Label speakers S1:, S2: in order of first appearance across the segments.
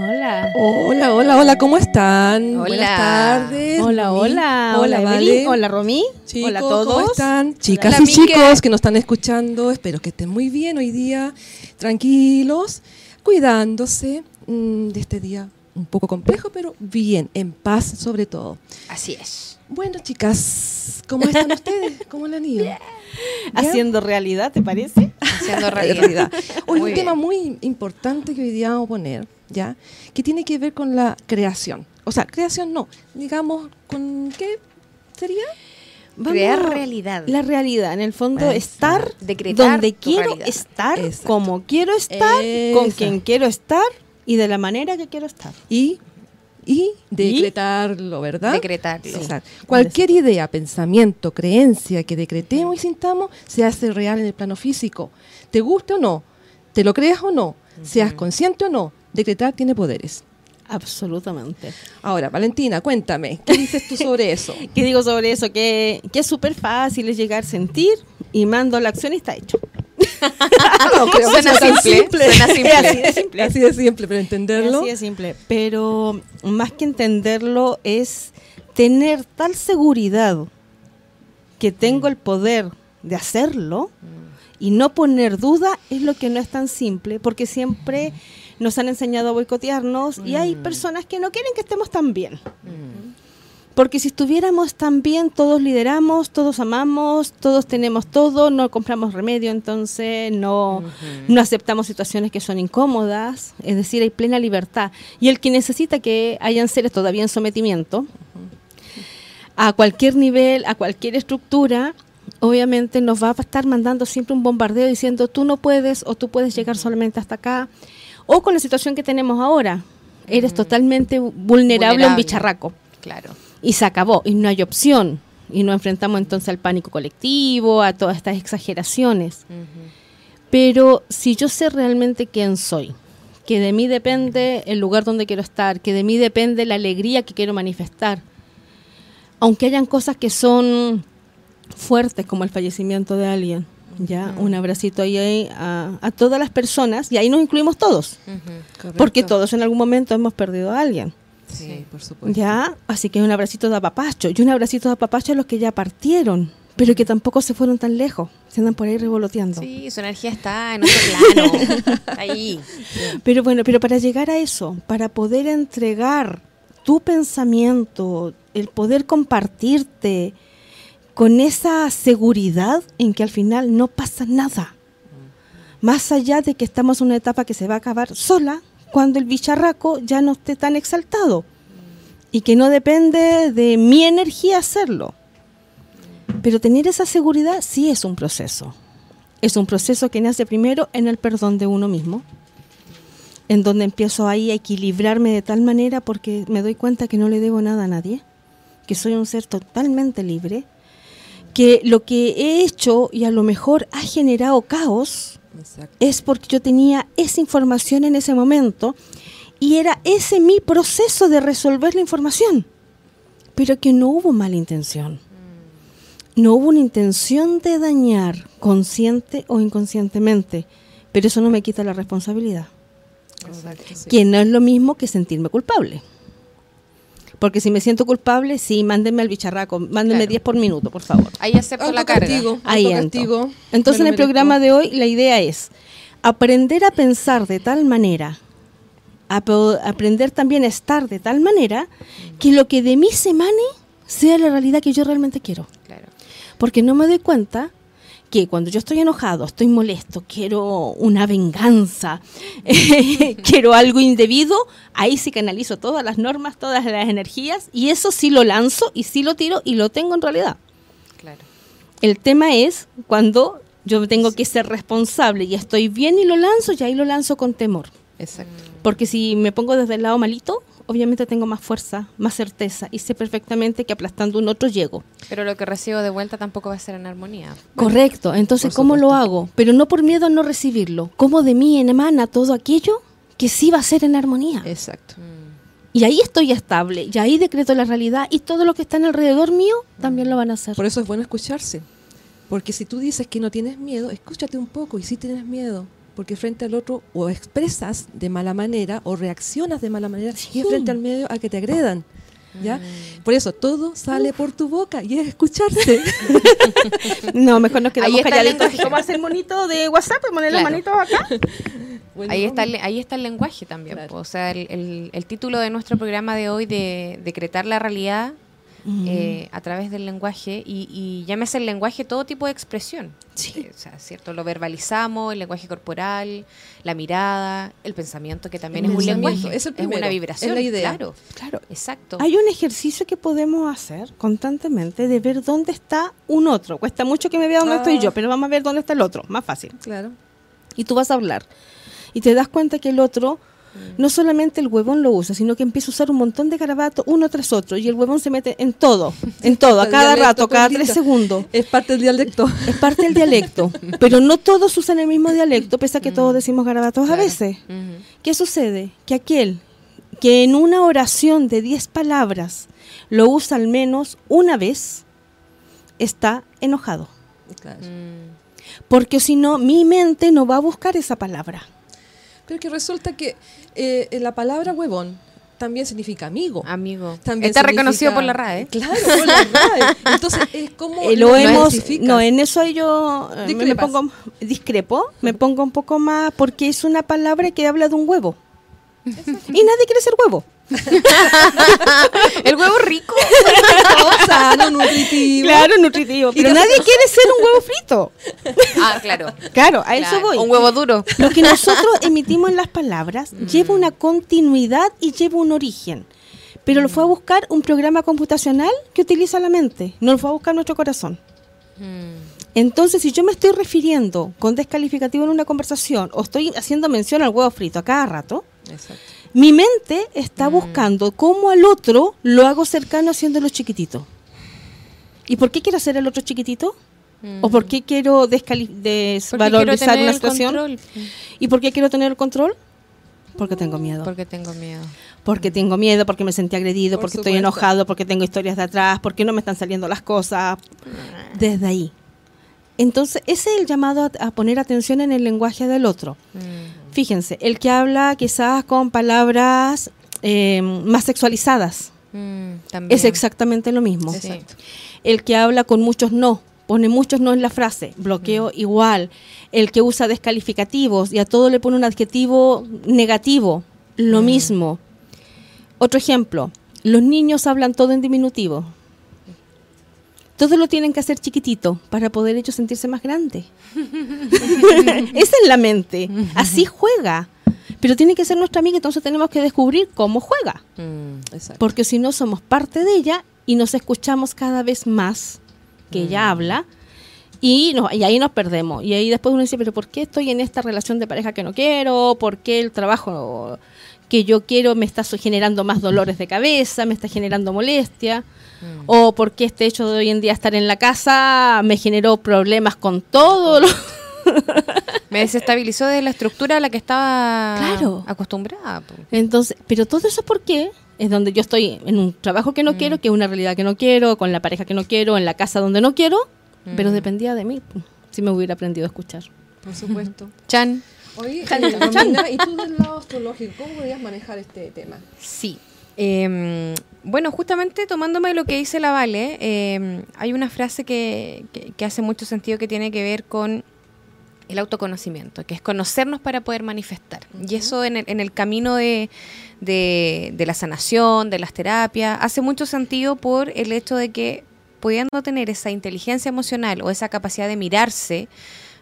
S1: Hola.
S2: Hola, hola, hola, ¿cómo están?
S3: Hola.
S2: Buenas tardes.
S1: Hola, hola.
S2: Hola,
S1: Evelyn.
S2: Vale.
S1: Hola, Romy.
S2: Chicos,
S1: hola a todos.
S2: ¿cómo están? Chicas
S3: Hola,
S2: y
S3: Mique.
S2: chicos que nos están escuchando, espero que estén muy bien hoy día, tranquilos, cuidándose mm, de este día un poco complejo, pero bien, en paz sobre todo.
S3: Así es.
S2: Bueno, chicas, ¿cómo están ustedes? ¿Cómo le han ido?
S1: Haciendo realidad, ¿te parece?
S3: Haciendo
S2: En
S3: realidad.
S2: Hoy un tema muy importante que hoy día vamos a poner, ¿ya? Que tiene que ver con la creación. O sea, creación no, digamos, ¿con qué sería?
S3: Crear
S1: Vamos-
S3: realidad.
S1: La realidad, en el fondo,
S2: Exacto.
S1: estar
S3: Decretar
S1: donde quiero
S3: realidad.
S1: estar,
S2: Exacto.
S1: como quiero estar, con quien quiero estar y de la manera que quiero estar.
S2: Y, y decretarlo, ¿verdad?
S3: Decretarlo.
S2: Cualquier idea, pensamiento, creencia que decretemos y sintamos se hace real en el plano físico. ¿Te gusta o no? ¿Te lo creas o no? Seas consciente o no, decretar tiene poderes.
S1: Absolutamente.
S2: Ahora, Valentina, cuéntame, ¿qué dices tú sobre eso?
S1: ¿Qué digo sobre eso? Que, que es súper fácil, es llegar, sentir y mando a la acción y está hecho.
S2: No, creo
S3: Suena simple, suena simple.
S1: Es así de simple.
S2: Así de simple, pero entenderlo.
S1: Así de simple. Pero más que entenderlo es tener tal seguridad que tengo el poder de hacerlo y no poner duda es lo que no es tan simple, porque siempre nos han enseñado a boicotearnos y hay personas que no quieren que estemos tan bien. Porque si estuviéramos tan bien, todos lideramos, todos amamos, todos tenemos todo, no compramos remedio, entonces no, no aceptamos situaciones que son incómodas, es decir, hay plena libertad. Y el que necesita que hayan seres todavía en sometimiento, a cualquier nivel, a cualquier estructura, obviamente nos va a estar mandando siempre un bombardeo diciendo tú no puedes o tú puedes llegar solamente hasta acá. O con la situación que tenemos ahora, eres totalmente vulnerable, a un
S3: Vulnerable.
S1: bicharraco
S3: Claro.
S1: Y se acabó y no hay opción. Y nos enfrentamos entonces al pánico colectivo, a todas estas exageraciones. Pero si yo sé realmente quién soy, que de mí depende el lugar donde quiero estar, que de mí depende la alegría que quiero manifestar, aunque hayan cosas que son fuertes como el fallecimiento de alguien, ya un abracito ahí a, a todas las personas y ahí nos incluimos todos, porque todos en algún momento hemos perdido a alguien.
S2: Sí, por supuesto.
S1: ¿Ya? Así que un abracito de apapacho. Y un abracito de apapacho a los que ya partieron, pero que tampoco se fueron tan lejos. Se andan por ahí revoloteando.
S3: Sí, su energía está en otro plano. Ahí.
S1: Pero bueno, pero para llegar a eso, para poder entregar tu pensamiento, el poder compartirte con esa seguridad en que al final no pasa nada. Más allá de que estamos en una etapa que se va a acabar sola, cuando el bicharraco ya no esté tan exaltado y que no depende de mi energía hacerlo. Pero tener esa seguridad sí es un proceso. Es un proceso que nace primero en el perdón de uno mismo, en donde empiezo ahí a equilibrarme de tal manera porque me doy cuenta que no le debo nada a nadie, que soy un ser totalmente libre, que lo que he hecho y a lo mejor ha generado caos,
S2: Exacto.
S1: es porque yo tenía esa información en ese momento y era ese mi proceso de resolver la información, pero que no hubo mala intención. No hubo una intención de dañar, consciente o inconscientemente, pero eso no me quita la responsabilidad,
S2: Exacto, sí.
S1: que no es lo mismo que sentirme culpable. Porque si me siento culpable, sí, mándenme al bicharraco, mándenme
S3: Claro.
S1: 10 por minuto, por favor.
S3: Ahí acepto la carga.
S2: Autocastigo,
S1: Ahí entro. Entonces, en el programa de hoy, la idea es aprender a pensar de tal manera, a aprender también a estar de tal manera, que lo que de mí se emane sea la realidad que yo realmente quiero.
S3: Claro.
S1: Porque no me doy cuenta que cuando yo estoy enojado, estoy molesto, quiero una venganza, quiero algo indebido, ahí sí canalizo todas las normas, todas las energías, y eso sí lo lanzo y sí lo tiro y lo tengo en realidad.
S3: Claro.
S1: El tema es cuando yo tengo que ser responsable y estoy bien y lo lanzo, y ahí lo lanzo con temor.
S2: Exacto.
S1: Porque si me pongo desde el lado malito, obviamente tengo más fuerza, más certeza y sé perfectamente que aplastando un otro llego.
S3: Pero lo que recibo de vuelta tampoco va a ser en armonía.
S1: Correcto. Entonces, ¿cómo lo hago? Pero no por miedo a no recibirlo. ¿Cómo de mí emana todo aquello que sí va a ser en armonía?
S2: Exacto.
S1: Y ahí estoy estable, y ahí decreto la realidad y todo lo que está en alrededor mío también lo van a hacer.
S2: Por eso es bueno escucharse. Porque si tú dices que no tienes miedo, escúchate un poco y si tienes miedo. Porque frente al otro o expresas de mala manera o reaccionas de mala manera y es frente al medio a que te agredan. ¿Ya?
S3: Mm.
S2: Por eso todo sale por tu boca y es escucharte.
S1: No, mejor nos quedamos
S3: Ahí está el
S1: calladitos.
S3: lenguaje.
S1: ¿Cómo hacer monito de WhatsApp? Poner las
S3: Claro.
S1: manitos acá.
S2: Bueno,
S3: Ahí está, el, ahí está el lenguaje también.
S2: Claro.
S3: O sea, el, el- el título de nuestro programa de hoy de decretar la realidad eh, a través del lenguaje y, y llámese el lenguaje todo tipo de expresión.
S1: Sí.
S3: Eh, O sea, ¿cierto? Lo verbalizamos, el lenguaje corporal, la mirada, el pensamiento, que también
S2: El
S3: es un lenguaje.
S2: es el
S3: una vibración.
S2: es la idea.
S3: Claro,
S1: Claro.
S3: exacto.
S1: Hay un ejercicio que podemos hacer constantemente de ver dónde está un otro. Cuesta mucho que me vea dónde
S2: Ah.
S1: estoy yo, pero vamos a ver dónde está el otro. Más fácil.
S2: Claro.
S1: Y tú vas a hablar. Y te das cuenta que el otro no solamente el huevón lo usa, sino que empieza a usar un montón de garabatos uno tras otro. Y el huevón se mete en todo, en todo, a cada rato, cada tres segundos.
S2: Es parte del dialecto.
S1: Es parte del dialecto. Pero no todos usan el mismo dialecto, pese a que todos decimos garabatos a veces.
S3: Ujú.
S1: ¿Qué sucede? Que aquel que en una oración de 10 palabras lo usa al menos una vez, está enojado.
S2: Claro.
S3: Mm.
S1: Porque si no, mi mente no va a buscar esa palabra.
S2: Pero que resulta que eh, la palabra huevón también significa amigo.
S3: Amigo.
S2: También
S3: Está
S2: significa-
S3: reconocido por la RAE.
S2: Claro, por la RAE. Entonces, es como
S1: Eh, lo hemos, no, en eso yo eh, me, pongo discrepo, me pongo un poco más porque es una palabra que habla de un huevo. Y nadie quiere ser huevo.
S3: el huevo rico.
S2: sano, nutritivo.
S1: Claro, nutritivo. Pero nadie quiere ser un huevo frito.
S3: Ah, claro.
S1: Claro, a eso
S3: Claro,
S1: voy.
S3: Un huevo duro.
S1: Lo que nosotros emitimos en las palabras lleva una continuidad y lleva un origen. Pero lo fue a buscar un programa computacional que utiliza la mente, no lo fue a buscar nuestro corazón.
S3: Mm.
S1: Entonces, si yo me estoy refiriendo con descalificativo en una conversación o estoy haciendo mención al huevo frito a cada rato,
S2: Exacto.
S1: Mi mente está buscando cómo al otro lo hago cercano haciéndolo chiquitito. ¿Y por qué quiero hacer el otro chiquitito? ¿O por qué quiero desvalorizar una situación? ¿Y por qué quiero tener el control? Porque tengo miedo.
S3: Porque tengo miedo.
S1: Porque tengo miedo, porque me sentí agredido,
S2: Por
S1: porque estoy enojado, porque tengo historias de atrás, porque no me están saliendo las cosas. Desde ahí. Entonces, ese es el llamado a, a poner atención en el lenguaje del otro.
S3: Mm.
S1: Fíjense, el que habla quizás con palabras eh, más sexualizadas
S3: Mm,
S1: es exactamente lo mismo.
S3: Sí.
S1: El que habla con muchos no, pone muchos no en la frase, bloqueo igual. El que usa descalificativos y a todo le pone un adjetivo negativo, lo mismo. Otro ejemplo, los niños hablan todo en diminutivo. Todo lo tienen que hacer chiquitito para poder ellos sentirse más grandes. Esa es la mente. Así juega. Pero tiene que ser nuestra amiga, entonces tenemos que descubrir cómo juega
S3: Mm.
S1: Porque si no somos parte de ella y nos escuchamos cada vez más que ella habla y, no, y ahí nos perdemos. Y ahí después uno dice, pero ¿por qué estoy en esta relación de pareja que no quiero? ¿Por qué el trabajo que yo quiero me está generando más dolores de cabeza, me está generando molestia? ¿O por qué este hecho de hoy en día estar en la casa me generó problemas con todo? lo-
S3: Me desestabilizó de la estructura a la que estaba
S1: Claro.
S3: acostumbrada.
S1: Entonces, pero todo eso ¿por qué? Es donde yo estoy en un trabajo que no quiero, que es una realidad que no quiero, con la pareja que no quiero, en la casa donde no quiero, pero dependía de mí, si me hubiera aprendido a escuchar.
S2: Por supuesto.
S3: Chan.
S2: Oye, eh, ¿y tú del lado astrológico, cómo podrías manejar este tema?
S3: Sí. Eh, bueno, justamente tomándome lo que dice la Vale, eh, hay una frase que, que- que hace mucho sentido que tiene que ver con el autoconocimiento, que es conocernos para poder manifestar. Y eso en el, en el camino de, de- de la sanación, de las terapias, hace mucho sentido por el hecho de que pudiendo tener esa inteligencia emocional o esa capacidad de mirarse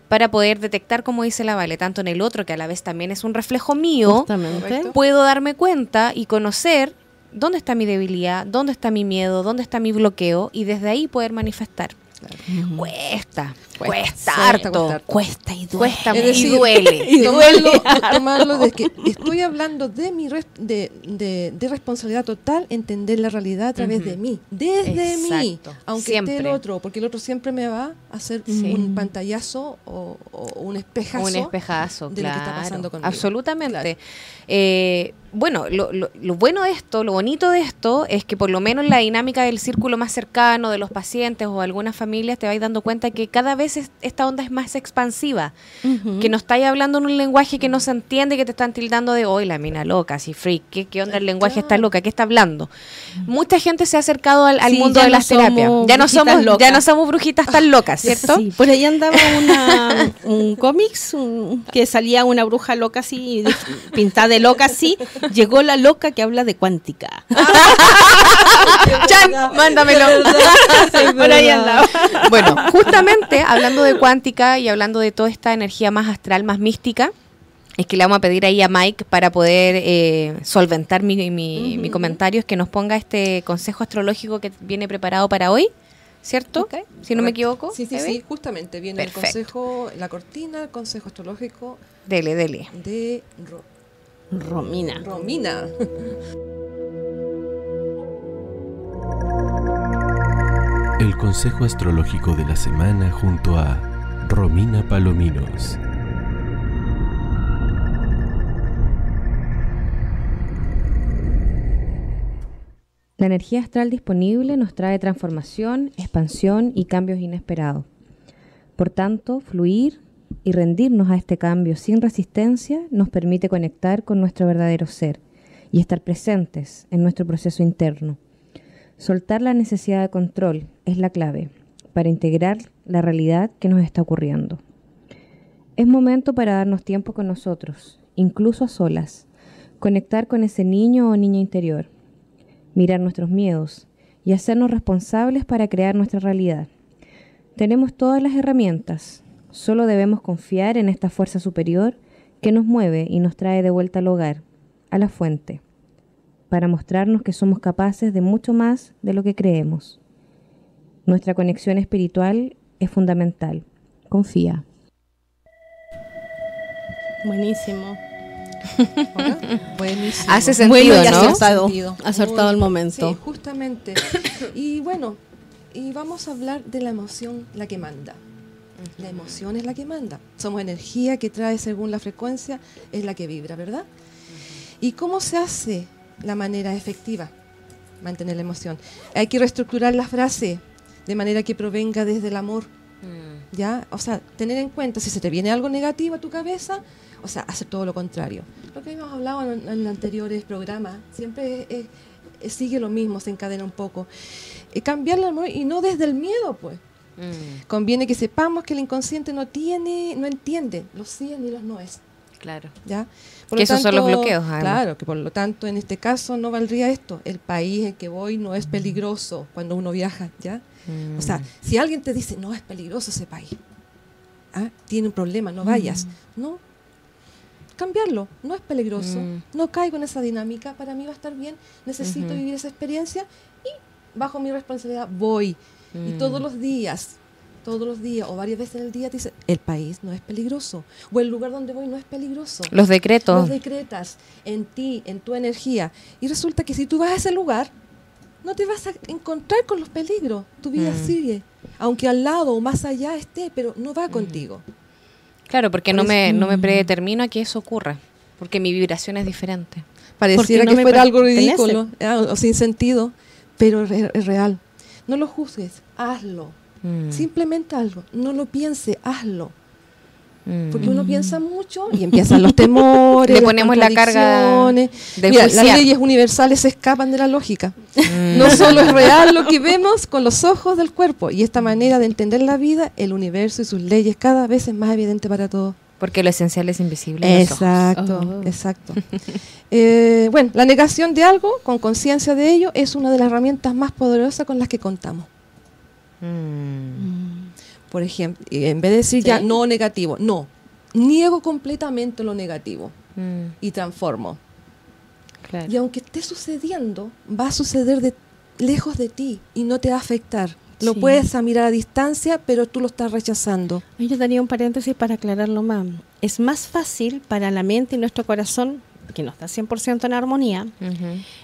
S3: para poder detectar, como dice la Vale, tanto en el otro, que a la vez también es un reflejo mío,
S1: Justamente.
S3: Puedo darme cuenta y conocer dónde está mi debilidad, dónde está mi miedo, dónde está mi bloqueo y desde ahí poder manifestar. Cuesta, cuesta,
S2: Cuesta,
S3: harto,
S2: cuesta harto.
S1: Cuesta y duele.
S3: cuesta
S2: Es
S3: y
S2: decir,
S3: duele.
S1: Y
S2: tomarlo,
S1: duele
S2: tomarlo de que estoy hablando de mi res- de, de- de responsabilidad total, entender la realidad a través de mí, desde mí, aunque
S3: Siempre.
S2: esté el otro, porque el otro siempre me va a hacer
S3: Sí.
S2: un pantallazo o, o un espejazo.
S3: Un espejazo,
S2: de lo que está pasando conmigo.
S3: Absolutamente.
S2: Claro.
S3: Eh, bueno, lo, lo- lo bueno de esto, lo bonito de esto, es que por lo menos la dinámica del círculo más cercano, de los pacientes o algunas familias, te vais dando cuenta que cada vez veces esta onda es más expansiva, que no estáis hablando en un lenguaje que no se entiende, que te están tildando de hoy la mina loca, así freak, ¿qué, qué onda el lenguaje está loca? ¿Qué está hablando? Mucha gente se ha acercado al, al
S1: Sí,
S3: mundo de
S1: no
S3: las terapias. Ya no somos, ya no somos brujitas tan locas, ¿cierto?
S1: Sí, por ahí andaba una, un cómics un- que salía una bruja loca así, pintada de loca así. Llegó la loca que habla de cuántica.
S3: Chan, mándamelo.
S1: por ahí andaba.
S3: Bueno, justamente hablando de cuántica y hablando de toda esta energía más astral, más mística, es que le vamos a pedir ahí a Mike para poder eh, solventar mi, mi- mi comentario, es que nos ponga este consejo astrológico que viene preparado para hoy, ¿cierto? Si no me equivoco.
S2: Sí, sí,
S3: Eve.
S2: sí, justamente viene
S3: Perfecto.
S2: el consejo, la cortina, el consejo astrológico
S3: Dele, dele.
S2: de Ro-
S1: Romina.
S2: Romina.
S4: El consejo astrológico de la semana junto a Romina Palominos.
S3: La energía astral disponible nos trae transformación, expansión y cambios inesperados. Por tanto, fluir y rendirnos a este cambio sin resistencia nos permite conectar con nuestro verdadero ser y estar presentes en nuestro proceso interno. Soltar la necesidad de control es la clave para integrar la realidad que nos está ocurriendo. Es momento para darnos tiempo con nosotros, incluso a solas, conectar con ese niño o niña interior, mirar nuestros miedos y hacernos responsables para crear nuestra realidad. Tenemos todas las herramientas, solo debemos confiar en esta fuerza superior que nos mueve y nos trae de vuelta al hogar, a la fuente, para mostrarnos que somos capaces de mucho más de lo que creemos. Nuestra conexión espiritual es fundamental. Confía.
S1: Buenísimo.
S2: ¿Hola? Buenísimo.
S3: Hace sentido,
S1: bueno
S3: ¿no?
S1: acertado.
S2: Sentido.
S1: Acertado el momento.
S2: Sí, justamente. Y bueno, y vamos a hablar de la emoción, la que manda. La emoción es la que manda. Somos energía que trae según la frecuencia, es la que vibra, ¿verdad? ¿Y cómo se hace la manera efectiva? Mantener la emoción. Hay que reestructurar la frase de manera que provenga desde el amor. ¿Ya? O sea, tener en cuenta si se te viene algo negativo a tu cabeza, o sea, hacer todo lo contrario. Lo que hemos hablado en, en anteriores programas, siempre es- es- es- sigue lo mismo, se encadena un poco. Eh, cambiar el amor y no desde el miedo, pues. Conviene que sepamos que el inconsciente no tiene, no entiende los sí ni los noes.
S3: Claro.
S2: ¿ya?
S3: Que esos son los bloqueos, además.
S2: Claro, que por lo tanto en este caso no valdría esto. El país en que voy no es peligroso cuando uno viaja, ¿ya? O sea, si alguien te dice, no es peligroso ese país, ¿ah? tiene un problema, no vayas. No, cambiarlo, no es peligroso,
S3: Mm.
S2: no caigo en esa dinámica, para mí va a estar bien, necesito vivir esa experiencia y bajo mi responsabilidad voy. Y
S3: Mm.
S2: todos los días, todos los días o varias veces en el día te dice, el país no es peligroso, o el lugar donde voy no es peligroso.
S3: Los decretos.
S2: Los decretas en ti, en tu energía. Y resulta que si tú vas a ese lugar, no te vas a encontrar con los peligros. Tu vida
S3: Mm.
S2: sigue. Aunque al lado o más allá esté, pero no va contigo.
S3: Claro, porque no me, no me predetermino a que eso ocurra. Porque mi vibración es diferente.
S2: Pareciera
S1: no
S2: que fuera algo ridículo ah, o sin sentido, pero es real. No lo juzgues, hazlo.
S3: Mm.
S2: Simplemente hazlo. No lo piense, hazlo.
S3: Mm.
S2: Porque uno piensa mucho y empiezan los temores,
S3: Le
S2: las
S3: ponemos la carga
S2: contradicciones.
S3: de
S2: Mira, las leyes universales se escapan de la lógica.
S3: Mm.
S2: No solo es real lo que vemos con los ojos del cuerpo, y esta manera de entender la vida, el universo y sus leyes cada vez es más evidente para todos.
S3: Porque lo esencial es invisible.
S2: Exacto,
S1: Oh.
S2: exacto. Eh, bueno, la negación de algo con conciencia de ello es una de las herramientas más poderosas con las que contamos.
S3: Mm.
S2: Por ejemplo, en vez de decir ya no negativo, no, niego completamente lo negativo
S3: Mm.
S2: y transformo.
S3: Claro.
S2: Y aunque esté sucediendo, va a suceder de, lejos de ti y no te va a afectar. Lo
S1: Sí.
S2: puedes a mirar a distancia, pero tú lo estás rechazando.
S1: Yo daría un paréntesis para aclararlo más. Es más fácil para la mente y nuestro corazón, que no está 100% en armonía,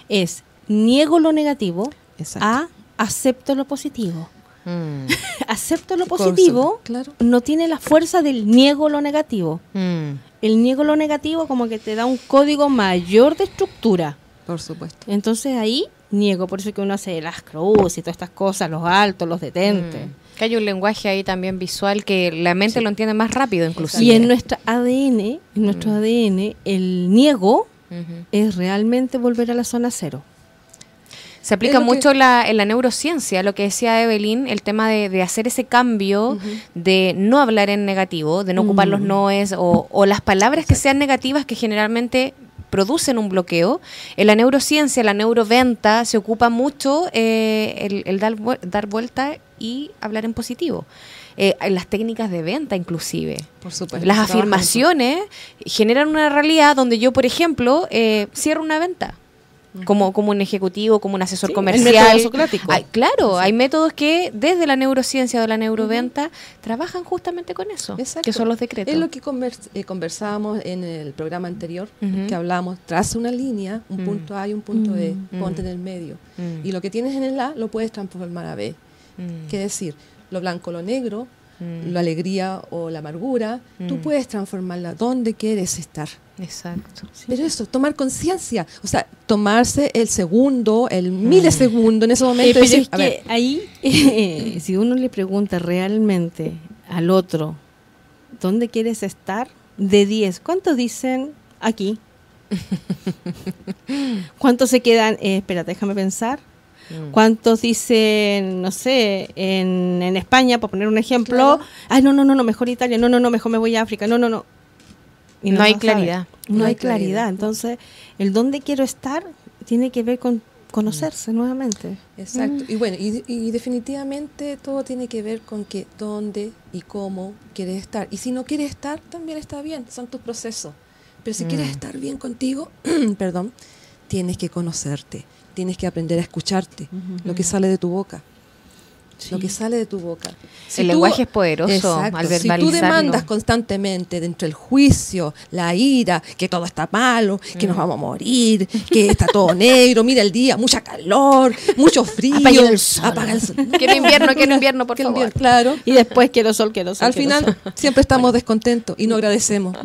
S1: es niego lo negativo
S2: Exacto.
S1: a acepto lo positivo.
S3: Mm.
S1: Acepto lo positivo
S2: Claro.
S1: no tiene la fuerza del niego lo negativo.
S3: Mm.
S1: El niego lo negativo como que te da un código mayor de estructura.
S2: Por supuesto.
S1: Entonces ahí niego, por eso que uno hace las cruces y todas estas cosas, los altos, los detentes.
S3: Mm. Que hay un lenguaje ahí también visual que la mente lo entiende más rápido inclusive.
S1: Y en nuestro ADN, en nuestro
S3: Mm.
S1: ADN, el niego es realmente volver a la zona cero.
S3: Se aplica
S2: que-
S3: mucho la, en la neurociencia, lo que decía Evelyn, el tema de, de hacer ese cambio, de no hablar en negativo, de no ocupar los
S1: Mm.
S3: noes o, o las palabras que sean negativas que generalmente producen un bloqueo. En la neurociencia, la neuroventa, se ocupa mucho eh, el, el dar, dar vuelta y hablar en positivo. Eh, las técnicas de venta inclusive.
S2: Por supuesto.
S3: Las afirmaciones generan una realidad donde yo, por ejemplo, eh, cierro una venta. Como, como un ejecutivo, como un asesor
S1: Sí,
S3: comercial. Hay- claro, hay métodos que desde la neurociencia o la neuroventa trabajan justamente con eso,
S2: Exacto.
S3: que son los decretos.
S2: Es lo que convers- eh, conversábamos en el programa anterior, que hablamos, traza una línea, un
S3: Mm.
S2: punto A y un punto E, ponte en el medio. Y lo que tienes en el A lo puedes transformar a B. Que decir, lo blanco, lo negro,
S3: Mm.
S2: la alegría o la amargura, tú
S3: Mm.
S2: puedes transformarla donde quieres estar.
S3: Exacto.
S2: Pero eso, tomar conciencia, o sea, tomarse el segundo, el milisegundo en ese momento.
S1: pero
S2: decir,
S1: es
S2: a
S1: que
S2: ver,
S1: ahí, eh, si uno le pregunta realmente al otro, ¿dónde quieres estar? De 10, ¿cuántos dicen aquí? ¿Cuántos se quedan? Eh, espérate, déjame pensar.
S3: Mm.
S1: ¿Cuántos dicen, no sé, en, en España, por poner un ejemplo?
S2: Claro.
S1: Ay, no, no, no, no, mejor Italia, no, no, no, mejor me voy a África, no, no, no. Y
S3: No hay claridad.
S1: No, hay claridad. Entonces, el dónde quiero estar tiene que ver con conocerse nuevamente.
S2: Exacto. Y bueno, y, y definitivamente todo tiene que ver con que dónde y cómo quieres estar. Y si no quieres estar, también está bien, son tus procesos. Pero si quieres
S3: Mm.
S2: estar bien contigo, perdón, tienes que conocerte, tienes que aprender a escucharte, lo que sale de tu boca. Lo que sale de tu boca.
S3: El lenguaje es poderoso al
S2: Si tú
S3: verbalizarlo.
S2: demandas constantemente dentro del juicio, la ira, que todo está malo, que
S3: Mm.
S2: nos vamos a morir, que está todo negro, mira el día, mucha calor, mucho frío,
S1: Apaguen el sol.
S2: apaga el sol.
S3: Quiero invierno, quiero invierno, por
S2: Que el
S3: favor.
S2: invierno, Claro.
S1: Y después quiero sol, quiero sol.
S2: Al
S1: quiero
S2: final
S1: sol.
S2: siempre estamos descontentos y no agradecemos.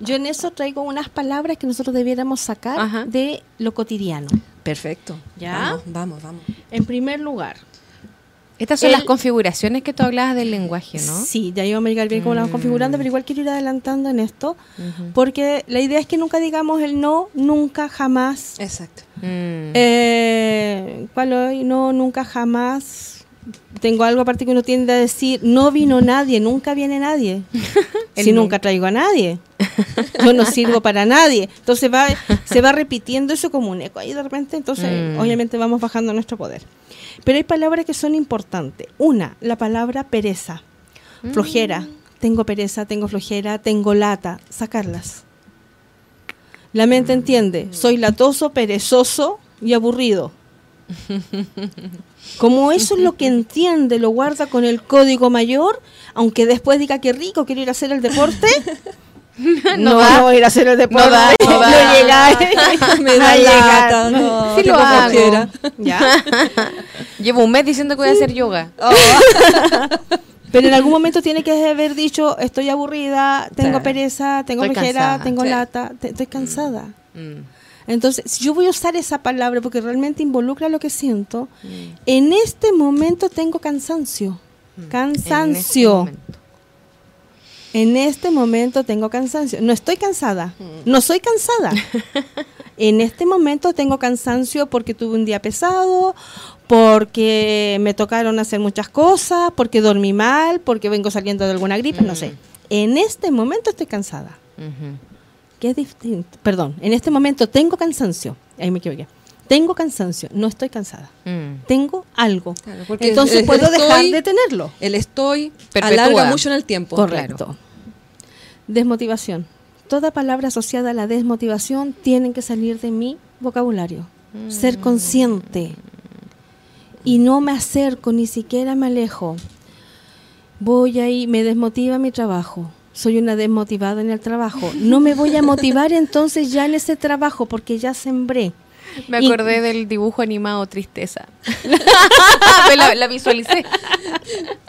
S1: Yo en eso traigo unas palabras que nosotros debiéramos sacar
S3: Ajá.
S1: de lo cotidiano.
S2: Perfecto.
S1: ¿Ya?
S2: Vamos, vamos, vamos.
S1: En primer lugar,
S3: Estas son
S1: El-
S3: las configuraciones que tú hablabas del lenguaje, ¿no?
S1: sí, ya íbamos a llegar bien cómo la vamos
S3: Mm.
S1: configurando, pero igual quiero ir adelantando en esto, porque la idea es que nunca digamos el no, nunca, jamás.
S2: Exacto.
S3: Mm.
S1: Eh, ¿Cuál hoy? No, nunca, jamás. Tengo algo aparte que uno tiende a decir, no vino nadie, nunca viene nadie. Si nunca traigo a nadie. Yo no sirvo para nadie. Entonces va, se va repitiendo eso como un eco ahí de repente. Entonces,
S3: Mm.
S1: obviamente vamos bajando nuestro poder. Pero hay palabras que son importantes. Una, la palabra pereza, flojera. Tengo pereza, tengo flojera, tengo lata. Sacarlas. La mente entiende, soy latoso, perezoso y aburrido. Como eso es lo que entiende, lo guarda con el código mayor, aunque después diga que rico, quiero ir a hacer el deporte. no, no voy a ir a hacer el deporte.
S3: da, no da.
S1: llega.
S2: Me da
S1: a llegar.
S2: lata, no,
S3: Sí lo hago.
S1: Ya.
S3: Llevo un mes diciendo que voy a hacer yoga.
S1: Pero en algún momento tiene que haber dicho, estoy aburrida, tengo
S3: Sí.
S1: pereza, tengo
S3: Estoy cansada.
S1: tengo
S2: Sí.
S1: lata, te- estoy cansada.
S3: Mm.
S1: Entonces, si yo voy a usar esa palabra porque realmente involucra lo que siento,
S3: Mm.
S1: en este momento tengo cansancio.
S3: En este
S1: Cansancio.
S3: momento.
S1: En este momento tengo cansancio. No estoy cansada. No soy cansada. en este momento tengo cansancio porque tuve un día pesado, porque me tocaron hacer muchas cosas, porque dormí mal, porque vengo saliendo de alguna gripe, no sé. En este momento estoy cansada.
S3: Ujú.
S1: Que es distinto. Perdón, en este momento tengo cansancio. Ahí me equivoqué. Tengo cansancio, no estoy cansada.
S3: Mm.
S1: Tengo algo.
S2: Claro, porque
S1: Entonces
S2: el-
S1: puedo
S2: el
S1: dejar
S2: estoy-
S1: de tenerlo.
S2: El estoy
S3: Perpetúa.
S2: alarga mucho en el tiempo.
S1: Correcto. Desmotivación. Toda palabra asociada a la desmotivación tiene que salir de mi vocabulario. Ser consciente. Y no me acerco, ni siquiera me alejo. Voy ahí, me desmotiva mi trabajo. Soy una desmotivada en el trabajo. No me voy a motivar entonces ya en ese trabajo porque ya sembré.
S3: Me
S1: Y-
S3: acordé del dibujo animado Tristeza. La visualicé.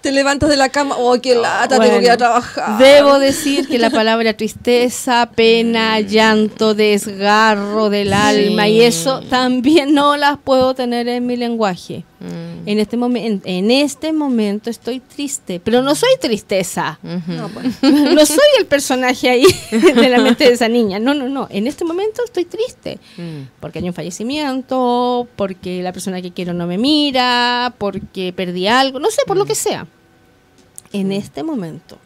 S2: Te levantas de la cama, oh, qué lata, tengo que ir a trabajar.
S1: Debo decir que la palabra tristeza, pena, llanto, desgarro del alma y eso también no las puedo tener en mi lenguaje.
S3: Mm.
S1: En este momento, en este momento estoy triste, pero no soy tristeza.
S2: No, pues.
S1: no soy el personaje ahí de la mente de esa niña. No, no, no. En este momento estoy triste.
S3: Mm.
S1: Porque hay un fallecimiento, porque la persona que quiero no me mira, porque perdí algo, no sé, por lo que sea. En este momento.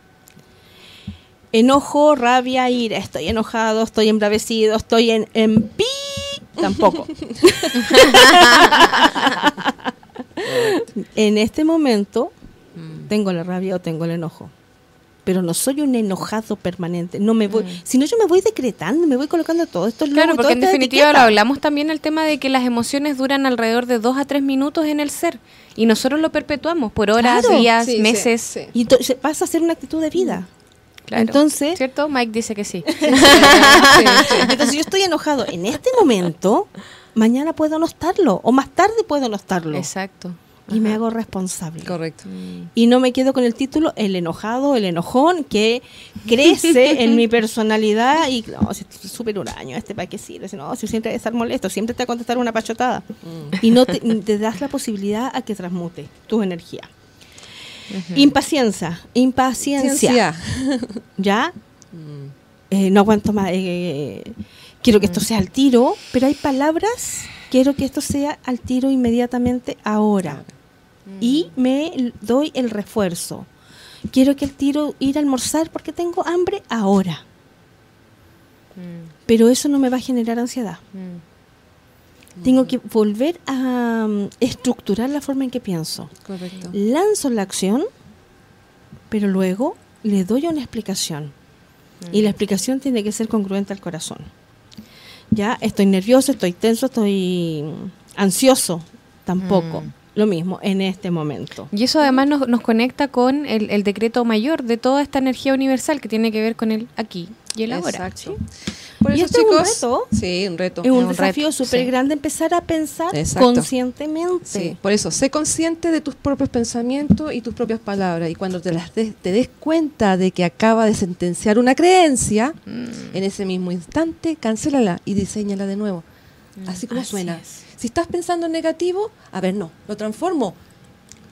S1: Enojo, rabia, ira, estoy enojado, estoy embravecido, estoy en, en pi, tampoco. en este momento tengo la rabia o tengo el enojo. Pero no soy un enojado permanente. No me voy, sino yo me voy decretando, me voy colocando todo esto
S3: Claro, porque en definitiva hablamos también el tema de que las emociones duran alrededor de dos a tres minutos en el ser y nosotros lo perpetuamos por horas,
S1: Claro.
S3: días,
S2: Sí, sí,
S3: meses.
S2: sí.
S1: Y pasa a ser una actitud de vida.
S3: Claro.
S1: Entonces,
S3: ¿Cierto? Mike dice que sí.
S1: entonces yo estoy enojado en este momento, mañana puedo no estarlo, o más tarde puedo no estarlo.
S3: Exacto.
S1: Y me hago responsable.
S2: Correcto.
S1: Y no me quedo con el título el enojado, el enojón, que crece en mi personalidad y no, si es súper huraño, este para qué sirve, Si no, si siempre estar molesto, siempre te va a contestar una pachotada. Y no te, te das la posibilidad a que transmute tu energía. Impaciencia, impaciencia.
S2: Ciencia.
S1: ¿Ya? Eh, no aguanto más. eh, quiero que esto sea al tiro, pero hay palabras, quiero que esto sea al tiro inmediatamente ahora. Y me doy el refuerzo. Quiero que el tiro ir a almorzar porque tengo hambre ahora. Pero eso no me va a generar ansiedad. Tengo que volver a mm, estructurar la forma en que pienso
S2: Correcto.
S1: lanzo la acción, pero luego le doy una explicación. Y la explicación tiene que ser congruente al corazón. Ya, estoy nervioso, estoy tenso, estoy mm, ansioso. Tampoco. Lo mismo en este momento.
S3: Y eso además nos, nos conecta con el, el decreto mayor de toda esta energía universal que tiene que ver con el aquí y el ahora.
S2: Exacto. Por
S1: Y
S2: eso,
S1: este es un
S2: chicos.
S1: reto.
S2: Sí, un reto.
S1: Es un,
S3: un
S1: desafío súper
S3: sí.
S1: grande empezar a pensar
S2: Exacto.
S1: conscientemente.
S2: Sí, por eso, sé consciente de tus propios pensamientos y tus propias palabras. Y cuando te, las des, te des cuenta de que acaba de sentenciar una creencia, en ese mismo instante, cancélala y diseñala de nuevo. Así como
S1: Así
S2: suena.
S1: es.
S2: Si estás pensando en negativo, a ver, no, lo transformo.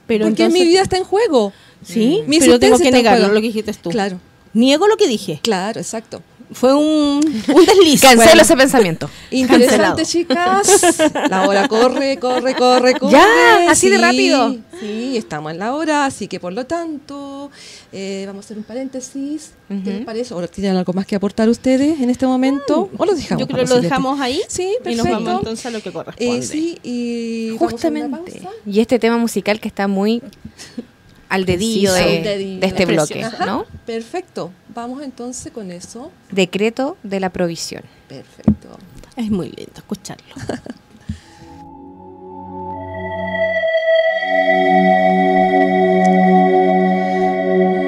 S1: Pero
S2: porque
S1: entonces-
S2: mi vida está en juego.
S1: Sí,
S2: Mi
S1: pero tengo que negarlo, lo que dijiste tú.
S2: Claro,
S1: Niego lo que dije.
S2: claro, exacto.
S1: Fue un, un desliz.
S3: Cancelo
S1: Bueno.
S3: ese pensamiento.
S2: Interesante,
S1: Cancelado.
S2: chicas. La hora corre, corre, corre, corre.
S3: Ya, así de rápido.
S2: Sí, estamos en la hora, así que por lo tanto, eh, vamos a hacer un paréntesis. ¿Qué
S3: Ujú.
S2: les parece? ¿O tienen algo más que aportar ustedes en este momento? ¿O lo dejamos?
S1: Yo creo que lo dejamos ahí.
S2: Sí,
S1: Y nos
S2: perfecto.
S1: vamos entonces a lo que corresponde.
S2: Eh, sí, y vamos a una
S3: Justamente.
S2: pausa.
S3: Y este tema musical que está muy al dedillo, de,
S2: Al dedillo.
S3: de este bloque,
S2: Ajá,
S3: ¿no?
S2: Perfecto. Vamos entonces con eso.
S3: Decreto de la provisión.
S2: Perfecto.
S1: Es muy lindo escucharlo.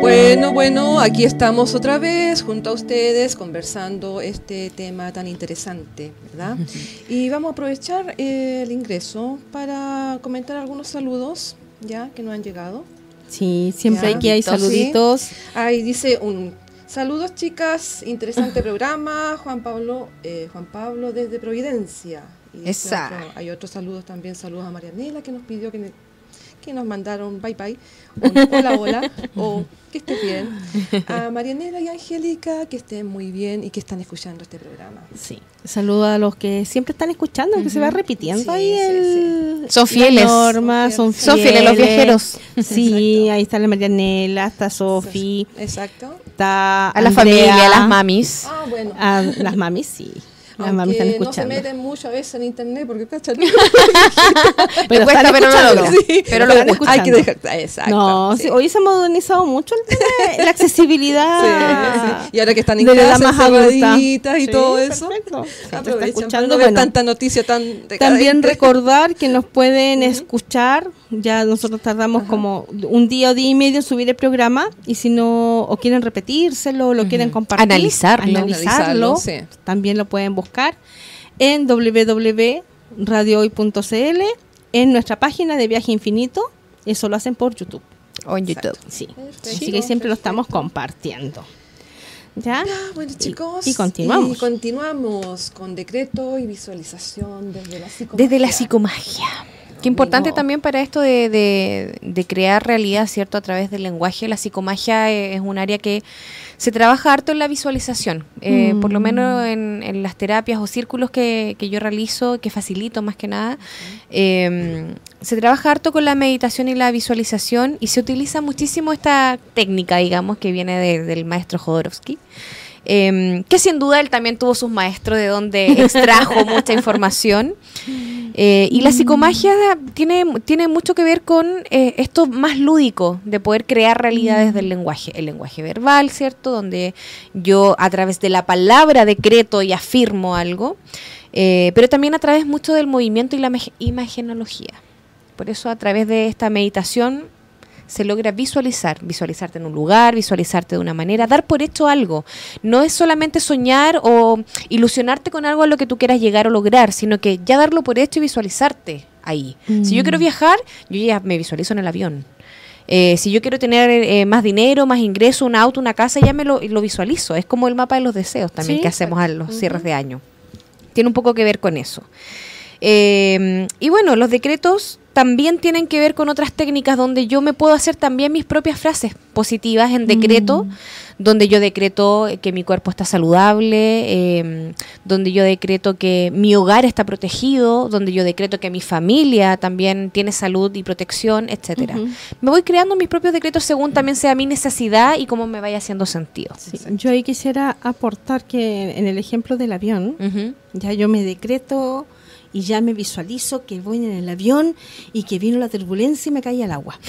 S2: Bueno, bueno, aquí estamos otra vez junto a ustedes conversando este tema tan interesante, ¿verdad? Y vamos a aprovechar eh, el ingreso para comentar algunos saludos ya que nos han llegado.
S1: Sí, siempre
S2: Ya.
S1: aquí hay
S2: Saluditos. Ahí dice un saludos chicas, interesante programa, Juan Pablo, eh, Juan Pablo desde Providencia. Y otro- hay otros saludos también, saludos a Marianela que nos pidió que, que nos mandaron bye bye, un hola hola, o que estés bien. A Marianela y Angélica que estén muy bien y que están escuchando este programa.
S1: Sí. Saludo a los que siempre están escuchando, que se va repitiendo
S2: Sí,
S1: ahí
S2: sí,
S1: el,
S3: Son
S1: la
S3: fieles.
S1: norma, son
S2: Son
S1: fieles.
S3: fieles los viajeros.
S1: Sí,
S2: Exacto.
S1: ahí está la Marianela, está Sofi,
S2: Exacto.
S1: está
S3: A la
S1: Andrea,
S3: familia, a las mamis.
S2: Ah, bueno.
S1: a las mamis, sí. Las mamis
S2: Aunque
S1: están
S2: no se meten mucho a veces en internet porque cachan.
S1: Pero
S3: cuesta,
S1: están
S3: pero no lo.
S2: Sí,
S3: pero lo.
S2: Hay que dejar. Exacto.
S1: No,
S2: sí.
S1: sí, hoy se ha modernizado mucho el tema de la accesibilidad.
S2: Sí, sí. Y ahora que están en casa,
S1: más
S2: y
S1: Sí,
S2: todo eso.
S1: perfecto.
S2: Aprovechan
S1: escuchando,
S2: no
S1: bueno.
S2: tanta noticia tan decadente.
S1: También recordar que nos pueden escuchar, ya nosotros tardamos como un día o día y medio en subir el programa y si no, o quieren repetírselo, o lo quieren compartir,
S3: Analizarlo.
S1: analizarlo,
S2: Analizarlo, sí.
S1: también lo pueden buscar en www.radiohoy.cl en nuestra página de Viaje Infinito, eso lo hacen por YouTube.
S3: O en YouTube.
S1: Sí.
S2: Perfecto,
S1: Así que siempre lo estamos compartiendo. ¿Ya?
S2: Ya, bueno chicos.
S1: y continuamos.
S2: Y continuamos con decreto y visualización desde la psicomagia.
S3: Desde la psicomagia. Qué importante también para esto de, de- de crear realidad, ¿cierto? A través del lenguaje. La psicomagia es un área que se trabaja harto en la visualización. Eh, Por lo
S1: Mm.
S3: menos en, en las terapias o círculos que, que yo realizo, que facilito más que nada, eh, se trabaja harto con la meditación y la visualización y se utiliza muchísimo esta técnica, digamos, que viene de- del maestro Jodorowsky. Eh, que sin duda él también tuvo sus maestros de donde extrajo mucha información. Eh, y la psicomagia tiene, tiene mucho que ver con eh, esto más lúdico, de poder crear realidades del lenguaje. El lenguaje verbal, ¿cierto? Donde yo a través de la palabra decreto y afirmo algo, eh, pero también a través mucho del movimiento y la imag- imagenología. Por eso a través de esta meditación se logra visualizar, visualizarte en un lugar, visualizarte de una manera, dar por hecho algo. No es solamente soñar o ilusionarte con algo a lo que tú quieras llegar o lograr, sino que ya darlo por hecho y visualizarte ahí. Si yo quiero viajar, yo ya me visualizo en el avión. Eh, si yo quiero tener eh, más dinero, más ingreso, un auto, una casa, ya me lo, lo visualizo. Es como el mapa de los deseos también
S1: Sí,
S3: que hacemos a los cierres de año. Tiene un poco que ver con eso. Eh, y bueno, los decretos también tienen que ver con otras técnicas donde yo me puedo hacer también mis propias frases positivas en decreto, donde yo decreto que mi cuerpo está saludable, eh, donde yo decreto que mi hogar está protegido, donde yo decreto que mi familia también tiene salud y protección, etcétera. Me voy creando mis propios decretos según también sea mi necesidad y cómo me vaya haciendo sentido.
S1: Sí, Yo ahí quisiera aportar que en el ejemplo del avión, ya yo me decreto y ya me visualizo que voy en el avión y que vino la turbulencia y me cae al agua.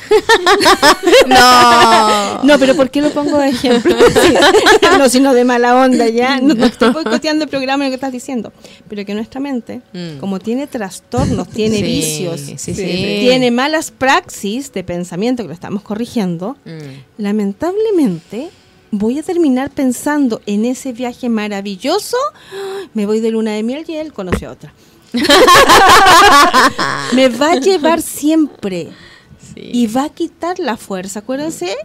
S3: No.
S1: No, pero ¿por qué lo pongo de ejemplo? No, sino de mala onda ya. No, no estoy boicoteando el programa lo que estás diciendo. Pero que nuestra mente,
S3: Mm.
S1: como tiene trastornos, tiene
S3: Sí,
S1: vicios,
S3: sí, sí.
S1: tiene malas praxis de pensamiento que lo estamos corrigiendo,
S3: Mm.
S1: lamentablemente voy a terminar pensando en ese viaje maravilloso. Me voy de luna de miel y él conoce a otra. Me va a llevar siempre y va a quitar la fuerza. Acuérdense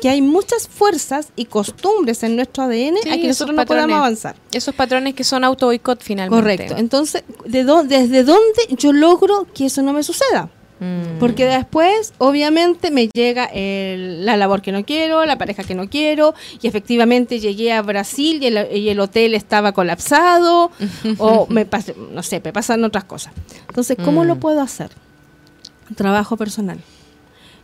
S1: que hay muchas fuerzas y costumbres en nuestro ADN
S3: Sí,
S1: a que nosotros no podamos avanzar.
S3: Esos patrones que son auto boicot finalmente.
S1: Correcto. Entonces, ¿de ¿desde dónde yo logro que eso no me suceda?
S3: Mm.
S1: Porque después, obviamente, me llega el- la labor que no quiero, la pareja que no quiero, y efectivamente llegué a Brasil y el, y el hotel estaba colapsado, o me pas- no sé, me pasan otras cosas. Entonces, ¿cómo
S3: Mm.
S1: lo puedo hacer? Trabajo personal.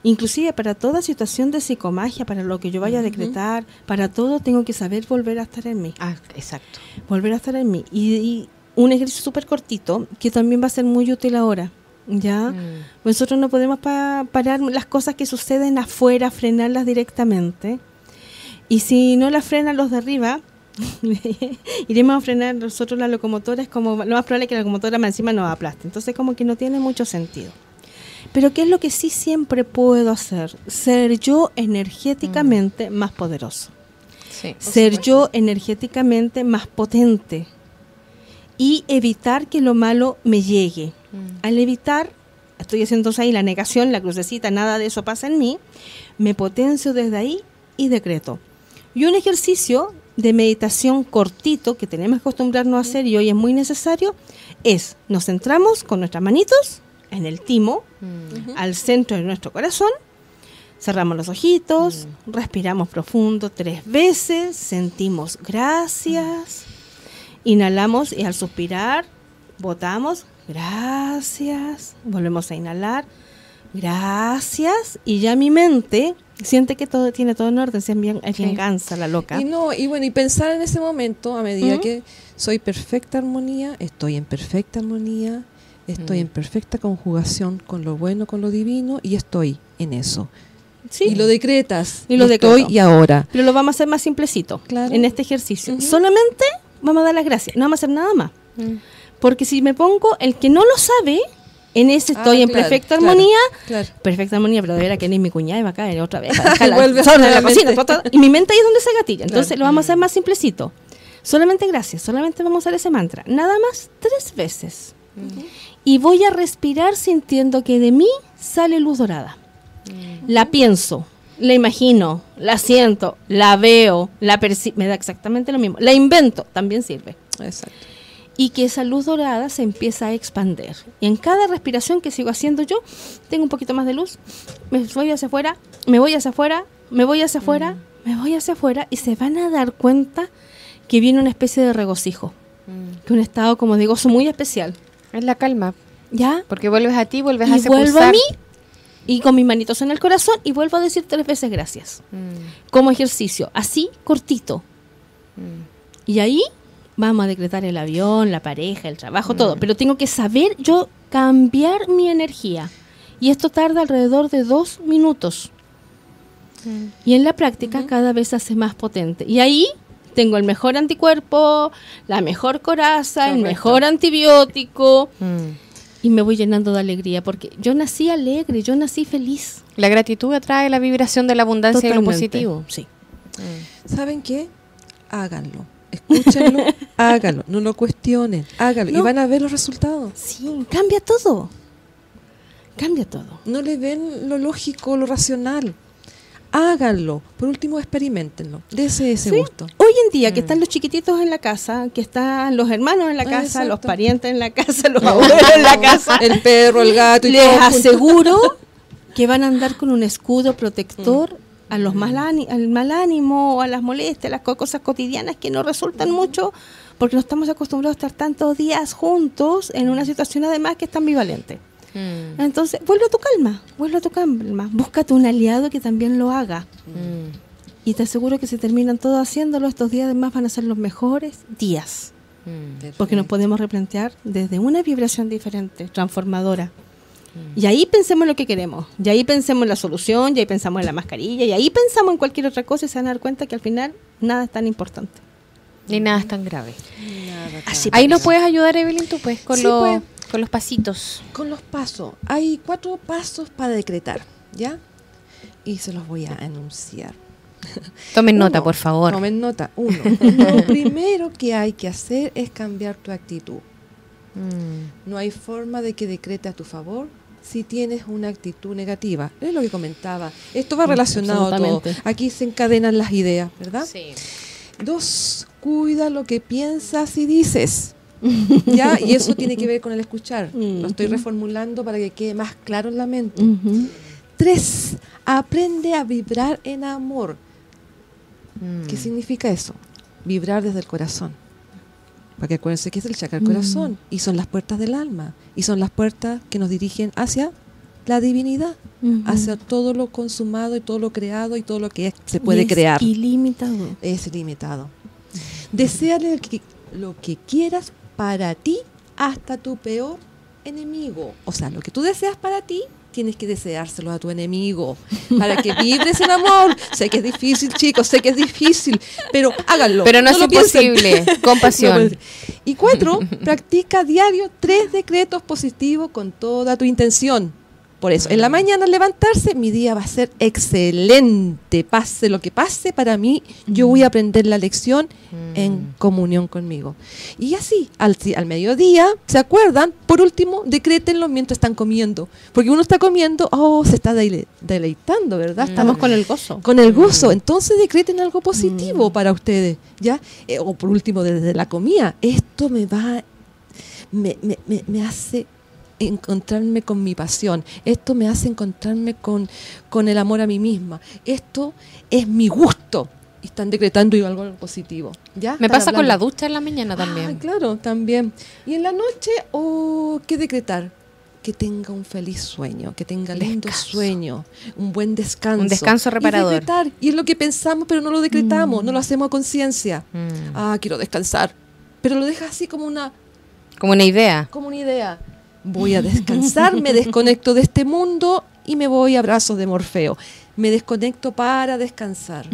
S1: Inclusive para toda situación de psicomagia, para lo que yo vaya a decretar, para todo tengo que saber volver a estar en mí
S3: Ah, exacto.
S1: volver a estar en mí. Y, y un ejercicio súper cortito que también va a ser muy útil ahora. ¿Ya?
S3: Mm.
S1: Nosotros no podemos pa- parar las cosas que suceden afuera, frenarlas directamente. Y si no las frenan los de arriba, iremos a frenar nosotros la locomotora. Es como lo más probable es que la locomotora más encima nos aplaste. Entonces, como que no tiene mucho sentido. Pero, ¿qué es lo que sí siempre puedo hacer? Ser yo energéticamente más poderoso
S3: Sí.
S1: ser yo energéticamente más potente y evitar que lo malo me llegue.
S3: Mm.
S1: Al evitar, estoy haciendo entonces ahí la negación, la crucecita, nada de eso pasa en mí, me potencio desde ahí y decreto. Y un ejercicio de meditación cortito que tenemos que acostumbrarnos a hacer y hoy es muy necesario es, nos centramos con nuestras manitos en el timo,
S3: Mm.
S1: al centro de nuestro corazón. Cerramos los ojitos, respiramos profundo tres veces, sentimos gracias, inhalamos y al suspirar botamos gracias, volvemos a inhalar gracias y ya mi mente siente que todo tiene todo en orden, si es bien, es bien cansa la loca.
S2: Y no, y bueno, y pensar en ese momento, a medida que soy perfecta armonía, estoy en perfecta armonía, estoy en perfecta conjugación con lo bueno, con lo divino, y estoy en eso.
S1: Sí,
S2: Y lo decretas.
S1: Y lo
S2: estoy y ahora.
S1: pero lo vamos a hacer más simplecito
S2: Claro.
S1: en este ejercicio. Solamente vamos a dar las gracias, no vamos a hacer nada más.
S3: Mm.
S1: Porque si me pongo el que no lo sabe, en ese
S2: Ah,
S1: estoy en
S2: claro,
S1: perfecta armonía,
S2: Claro.
S1: perfecta armonía, pero de ver que ni mi cuñada y va a caer otra vez.
S2: Y vuelve
S1: Sobre la
S2: nuevamente.
S1: cocina, y mi mente ahí es donde se gatilla. Entonces lo vamos a hacer más simplecito. Solamente gracias, solamente vamos a usar ese mantra. Nada más tres veces. Y voy a respirar sintiendo que de mí sale luz dorada. La pienso, la imagino, la siento, la veo, la percibo. Me da exactamente lo mismo. La invento, también sirve.
S2: Exacto.
S1: y que esa luz dorada se empieza a expander. Y en cada respiración que sigo haciendo yo, tengo un poquito más de luz, me voy hacia afuera, me voy hacia afuera, me voy hacia afuera, me voy hacia afuera y se van a dar cuenta que viene una especie de regocijo, que un estado como de gozo muy especial.
S3: Es la calma.
S1: ¿Ya?
S3: Porque vuelves a ti, vuelves a
S1: y
S3: ese
S1: vuelvo a mí y con mis manitos en el corazón y vuelvo a decir tres veces gracias.
S3: Mm,
S1: Como ejercicio, así cortito.
S3: mm.
S1: Y ahí vamos a decretar el avión, la pareja, el trabajo, todo. Pero tengo que saber yo cambiar mi energía. Y esto tarda alrededor de dos minutos. Y en la práctica cada vez se hace más potente. Y ahí tengo el mejor anticuerpo, la mejor coraza, el mejor antibiótico.
S3: Mm.
S1: Y me voy llenando de alegría porque yo nací alegre, yo nací feliz.
S3: La gratitud atrae la vibración de la abundancia y lo
S1: Totalmente.
S3: positivo.
S1: Sí.
S2: ¿Saben qué? Háganlo. Escúchenlo, háganlo. No lo cuestionen, háganlo. Y van a ver los resultados.
S1: Sí, cambia todo. Cambia todo.
S2: No le ven lo lógico, lo racional. Háganlo. Por último, experimentenlo. Dese ese
S1: Sí.
S2: gusto.
S1: Hoy en día que están los chiquititos en la casa, que están los hermanos en la
S2: Ah,
S1: casa, los parientes en la casa, los abuelos en la casa,
S2: El perro, el gato y
S1: les
S2: todo junto.
S1: aseguro que van a andar con un escudo protector a los mal áni- al mal ánimo o a las molestias, a las co- cosas cotidianas que no resultan mucho porque no estamos acostumbrados a estar tantos días juntos en una situación además que es tan ambivalente.
S3: Mm,
S1: Entonces, vuelve a tu calma, vuelve a tu calma, búscate un aliado que también lo haga.
S3: mm.
S1: Y te aseguro que si terminan todos haciéndolo, estos días además van a ser los mejores días.
S3: Mm.
S1: Porque nos podemos replantear desde una vibración diferente, transformadora. Y ahí pensemos en lo que queremos. Y ahí pensemos en la solución, y ahí pensamos en la mascarilla, y ahí pensamos en cualquier otra cosa y se van a dar cuenta que al final nada es tan importante.
S3: Ni nada es tan grave.
S2: Nada,
S1: Así
S2: claro.
S3: Ahí nos puedes ayudar, Evelyn, tú pues, con,
S2: Sí,
S3: los,
S2: pues.
S3: con los pasitos.
S2: Con los pasos. Hay cuatro pasos para decretar, ¿ya? Y se los voy a anunciar.
S3: Tomen nota, por favor.
S2: Tomen nota. Uno. Lo primero que hay que hacer es cambiar tu actitud.
S3: Mm.
S2: No hay forma de que decrete a tu favor si tienes una actitud negativa. Es lo que comentaba. Esto va relacionado a todo. Aquí se encadenan las ideas, ¿verdad?
S3: Sí.
S2: Dos, cuida lo que piensas y dices. ¿Ya? Y eso tiene que ver con el escuchar. Lo estoy
S1: Ujú.
S2: reformulando para que quede más claro en la mente. Tres, aprende a vibrar en amor.
S3: Mm.
S2: ¿Qué significa eso? Vibrar desde el corazón. Porque acuérdense que es el chakra del
S1: Mm.
S2: corazón y son las puertas del alma y son las puertas que nos dirigen hacia la divinidad, hacia todo lo consumado y todo lo creado y todo lo que es- se
S1: Y
S2: puede
S1: es
S2: crear.
S1: Ilimitado.
S2: Es ilimitado. Deseale el que- lo que quieras para ti hasta tu peor enemigo. O sea, lo que tú deseas para ti, tienes que deseárselo a tu enemigo. Para que vibres en amor. Sé que es difícil, chicos, sé que es difícil, pero háganlo.
S3: Pero no, es imposible. Con
S2: No
S3: pasión.
S2: puede ser. y cuatro, practica diario tres decretos positivos con toda tu intención. Por eso, en la mañana al levantarse, mi día va a ser excelente. Pase lo que pase, para mí, yo voy a aprender la lección en comunión conmigo. Y así, al, mediodía, ¿se acuerdan? Por último, decrétenlo mientras están comiendo. Porque uno está comiendo, oh, se está dele- deleitando, ¿verdad?
S1: Estamos con el gozo.
S2: con el gozo. Entonces decreten algo positivo para ustedes, ¿ya? Eh, o por último, desde la comida. Esto me va, me, me, me, me hace encontrarme con mi pasión. Esto me hace encontrarme con, con el amor a mí misma. Esto es mi gusto. Y están decretando y algo positivo. ¿ya?
S3: Me pasa con la ducha en la mañana también.
S2: Ah, claro, también. Y en la noche, oh, ¿qué decretar? Que tenga un feliz sueño, que tenga lindo
S3: Descanso.
S2: sueño, un buen descanso.
S3: Un descanso reparador.
S2: Y, decretar. y es lo que pensamos, pero no lo decretamos, no lo hacemos a conciencia.
S3: Mm.
S2: Ah, quiero descansar. Pero lo dejas así como una,
S3: Como una idea.
S2: como una idea. Voy a descansar, me desconecto de este mundo y me voy a brazos de Morfeo. Me desconecto para descansar.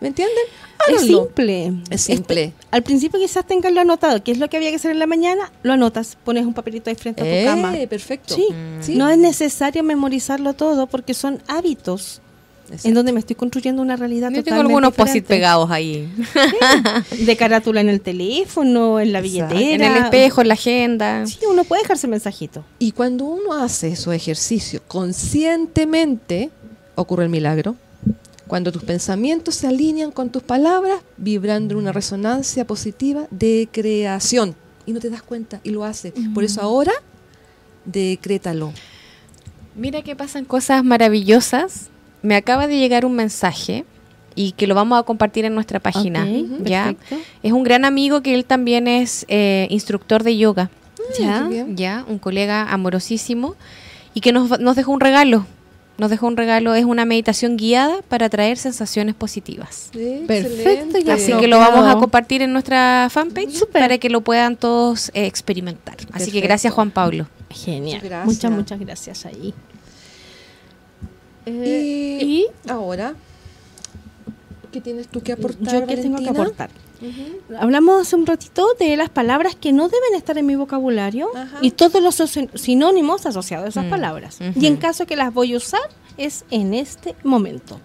S2: ¿Me entienden?
S1: Es simple.
S2: Es simple.
S1: Al principio quizás tengas lo anotado, que es lo que había que hacer en la mañana, lo anotas, pones un papelito ahí frente a tu
S2: Eh,
S1: cama.
S2: perfecto.
S1: Sí.
S3: Mm.
S2: Sí.
S1: No es necesario memorizarlo todo porque son hábitos
S2: Exacto.
S1: en donde me estoy construyendo una realidad
S3: Yo tengo algunos posit pegados ahí.
S1: De carátula en el teléfono, en la
S2: Exacto.
S1: billetera.
S3: En el espejo, en la agenda.
S1: Sí, uno puede dejarse mensajito.
S2: Y cuando uno hace esos ejercicios conscientemente, ocurre el milagro. Cuando tus pensamientos se alinean con tus palabras, vibrando en una resonancia positiva de creación. y no te das cuenta y lo hace. Por eso ahora, decrétalo.
S3: Mira que pasan cosas maravillosas. Me acaba de llegar un mensaje y que lo vamos a compartir en nuestra página. ¿ya?
S1: perfecto.
S3: Es un gran amigo que él también es eh, instructor de yoga.
S1: Ya.
S2: qué bien.
S3: ya, un colega amorosísimo y que nos, nos dejó un regalo. Nos dejó un regalo, es una meditación guiada para traer sensaciones positivas.
S2: Sí,
S1: Perfecto,
S2: excelente.
S1: ya
S3: Así
S1: No,
S3: que lo vamos a compartir en nuestra fanpage para que lo puedan todos eh, experimentar. Así que gracias Juan Pablo.
S1: Genial.
S2: Muchas gracias.
S1: Muchas, muchas gracias ahí. Eh,
S2: Y,
S1: y
S2: ahora, ¿qué tienes tú que aportar?
S1: yo qué tengo que aportar. Hablamos hace un ratito de las palabras que no deben estar en mi vocabulario
S2: Ajá.
S1: y todos los sin- sinónimos asociados a esas
S3: Mm,
S1: palabras. Y en caso que las voy a usar, es en este momento.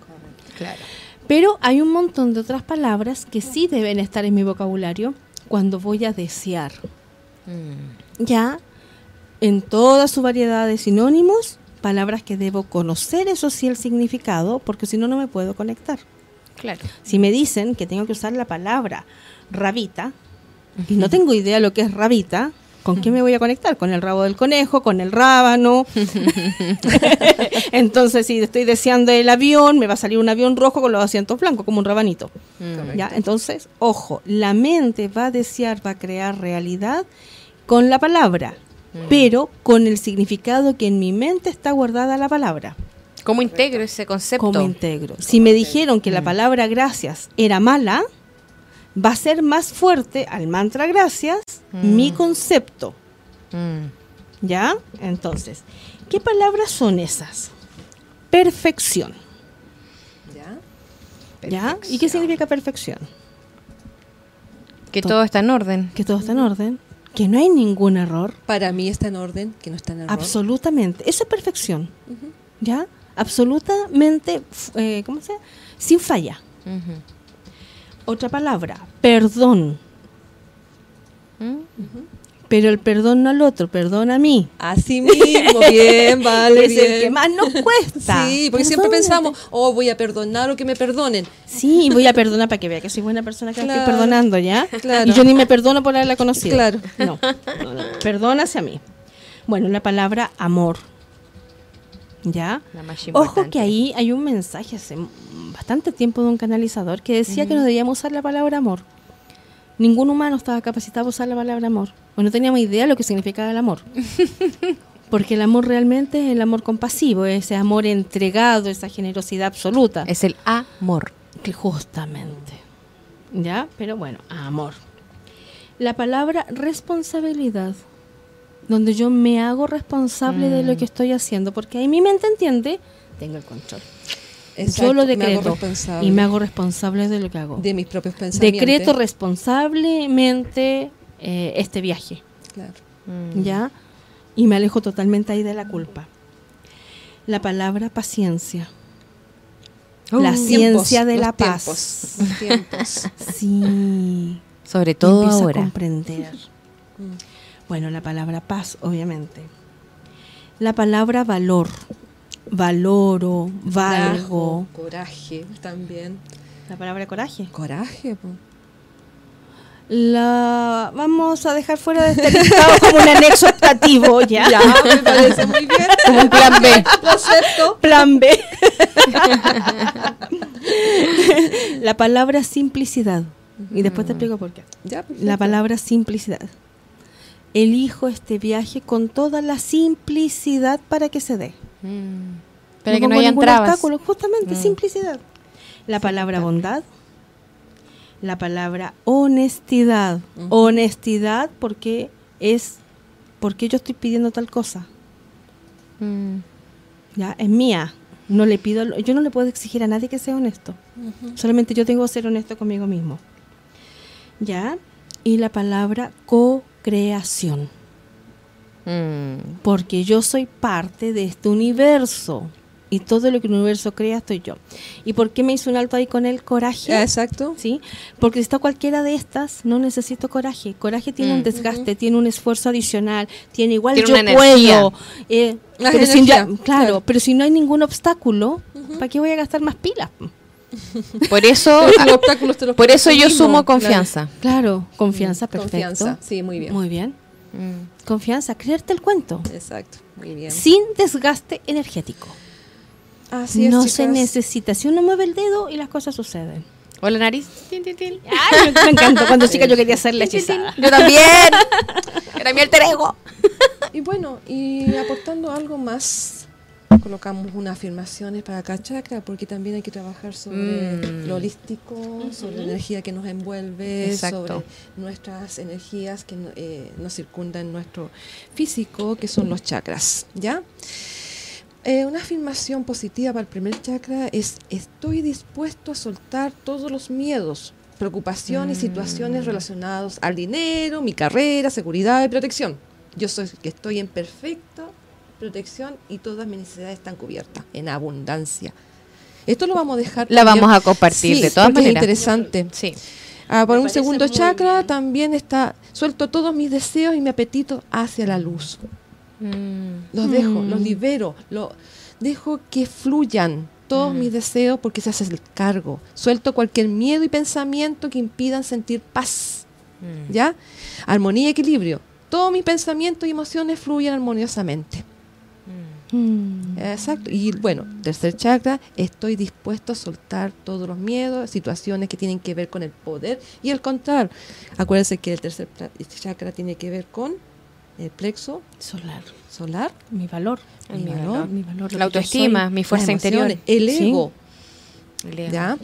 S3: Claro.
S1: Pero hay un montón de otras palabras que sí deben estar en mi vocabulario cuando voy a desear. Ya, en toda su variedad de sinónimos, palabras que debo conocer, eso sí, el significado, porque si no, no me puedo conectar.
S3: Claro.
S1: Si me dicen que tengo que usar la palabra rabita, y no tengo idea lo que es rabita, ¿con qué me voy a conectar? Con el rabo del conejo, con el rábano. Entonces, si estoy deseando el avión, me va a salir un avión rojo con los asientos blancos, como un rabanito.
S3: Mm.
S1: ¿Ya? Entonces, ojo, la mente va a desear, va a crear realidad con la palabra, pero con el significado que en mi mente está guardada la palabra.
S3: ¿Cómo integro ese concepto?
S1: Como integro. Si me dijeron que la palabra gracias era mala, va a ser más fuerte al mantra gracias mi concepto.
S3: Mm.
S1: ¿Ya? Entonces, ¿qué palabras son esas? Perfección.
S2: ¿Ya?
S1: ¿Ya? ¿Y qué significa perfección?
S3: Que todo está en orden.
S1: Que todo está en orden, que no hay ningún error.
S2: Para mí está en orden, que no está en error.
S1: Absolutamente. Eso es perfección. ¿Ya? Absolutamente, eh, ¿cómo se llama? Sin falla. Otra palabra, perdón.
S3: Mm.
S1: Pero el perdón no al otro, perdón a mí.
S2: Así mismo, bien, vale,
S1: es
S2: bien.
S1: el que más nos cuesta.
S2: Sí, porque siempre pensamos, oh, voy a perdonar o que me perdonen.
S1: Sí, voy a perdonar para que vea que soy buena persona que la
S2: Claro.
S1: estoy perdonando, ¿ya?
S2: Claro.
S1: Y yo ni me perdono por haberla conocido.
S2: Claro.
S1: No, no, no. Perdona hacia mí. Bueno, la palabra amor. ¿Ya? Ojo que ahí hay un mensaje hace bastante tiempo de un canalizador que decía que no debíamos usar la palabra amor. Ningún humano estaba capacitado a usar la palabra amor. O no teníamos idea de lo que significaba el amor. Porque el amor realmente es el amor compasivo, ese amor entregado, esa generosidad absoluta.
S3: Es el amor.
S1: Que justamente. ¿Ya? Pero bueno, amor. La palabra responsabilidad, donde yo me hago responsable de lo que estoy haciendo, porque ahí mi mente entiende, tengo el control.
S2: Exacto,
S1: yo lo decreto y me hago responsable de lo que hago.
S2: de mis propios pensamientos.
S1: Decreto responsablemente eh, este viaje,
S2: Claro.
S3: Mm.
S1: ¿ya? Y me alejo totalmente ahí de la culpa. La palabra paciencia. la
S2: Tiempos,
S1: ciencia de la
S2: tiempos,
S1: paz.
S2: los tiempos.
S1: Sí.
S3: Sobre todo
S1: empiezo a
S3: ahora.
S1: comprender. Bueno, la palabra paz, obviamente. La palabra valor. Valoro, valgo.
S2: Coraje, Coraje también.
S1: La palabra coraje.
S2: Coraje, po.
S1: La vamos a dejar fuera de este listado como un anexo optativo, ¿ya?
S2: Ya, me parece muy bien.
S1: Como un plan B. Plan B. la palabra simplicidad. Y después te explico por qué.
S2: Ya.
S1: La palabra simplicidad. Elijo este viaje con toda la simplicidad para que se dé.
S3: Mm. Para que no
S1: ningún
S3: trabas.
S1: justamente,
S3: Mm.
S1: simplicidad. La palabra bondad. La palabra honestidad. Honestidad porque es porque yo estoy pidiendo tal cosa.
S3: Mm.
S1: Ya, es mía. No le pido, yo no le puedo exigir a nadie que sea honesto. Solamente yo tengo que ser honesto conmigo mismo. ¿Ya? Y la palabra co-creación.
S3: Mm.
S1: Porque yo soy parte de este universo. Y todo lo que el universo crea estoy yo. ¿Y por qué me hizo un alto ahí con el coraje?
S2: Ah, Exacto.
S1: ¿Sí? Porque si está cualquiera de estas, no necesito coraje. Coraje tiene
S3: Mm.
S1: un desgaste, tiene un esfuerzo adicional, tiene igual
S3: Tiene
S1: yo
S3: una
S1: puedo. eh, si ya- claro,
S2: claro.
S1: pero si no hay ningún obstáculo, ¿para qué voy a gastar más pilas?
S3: Por eso,
S2: Los obstáculos te los
S3: por eso yo sumo
S2: claro.
S3: confianza.
S1: Claro, confianza, perfecto.
S2: Confianza, sí, muy bien.
S1: Muy bien.
S3: Mm.
S1: Confianza, creerte el cuento.
S2: Exacto, muy bien.
S1: Sin desgaste energético.
S2: Así es,
S1: no
S2: chicas.
S1: se necesita. Si uno mueve el dedo y las cosas suceden.
S3: Hola nariz. Tin, tin, tin.
S1: Ay, me encantó. Cuando chica yo quería ser la hechizada.
S3: Yo también. Era mi alter ego.
S2: Y bueno, y aportando algo más, colocamos unas afirmaciones para cada chakra, porque también hay que trabajar sobre
S3: Mm.
S2: lo holístico, sobre la energía que nos envuelve,
S3: Exacto.
S2: sobre nuestras energías que eh, nos circundan en nuestro físico, que son los chakras, ¿ya? Eh, una afirmación positiva para el primer chakra es estoy dispuesto a soltar todos los miedos, preocupaciones y situaciones relacionadas al dinero, mi carrera, seguridad y protección. Yo soy que estoy en perfecta protección y todas mis necesidades están cubiertas en abundancia. Esto lo vamos a dejar.
S3: La
S2: también-
S3: vamos a compartir
S2: Sí,
S3: de todas
S2: porque es
S3: maneras.
S2: interesante.
S3: Sí.
S2: Ah, por
S1: Me
S2: un segundo chakra
S1: bien.
S2: también está suelto todos mis deseos y mi apetito hacia la luz.
S3: Mm.
S2: Los dejo,
S1: Mm.
S2: los libero, lo, dejo que fluyan todos
S3: Mm.
S2: mis deseos porque se hace el cargo. Suelto cualquier miedo y pensamiento que impidan sentir paz,
S3: Mm.
S2: ¿ya? Armonía y equilibrio. Todos mis pensamientos y emociones fluyen armoniosamente.
S3: Mm.
S2: Exacto. Y bueno, tercer chakra, estoy dispuesto a soltar todos los miedos, situaciones que tienen que ver con el poder y el control. Acuérdense que el tercer chakra tiene que ver con el plexo
S1: Solar.
S2: solar,
S1: Mi valor.
S2: Mi
S1: Mi
S2: valor.
S1: valor. Mi valor.
S3: La autoestima,
S1: soy.
S3: mi fuerza interior.
S2: el
S1: Sí.
S2: ego. ¿ya?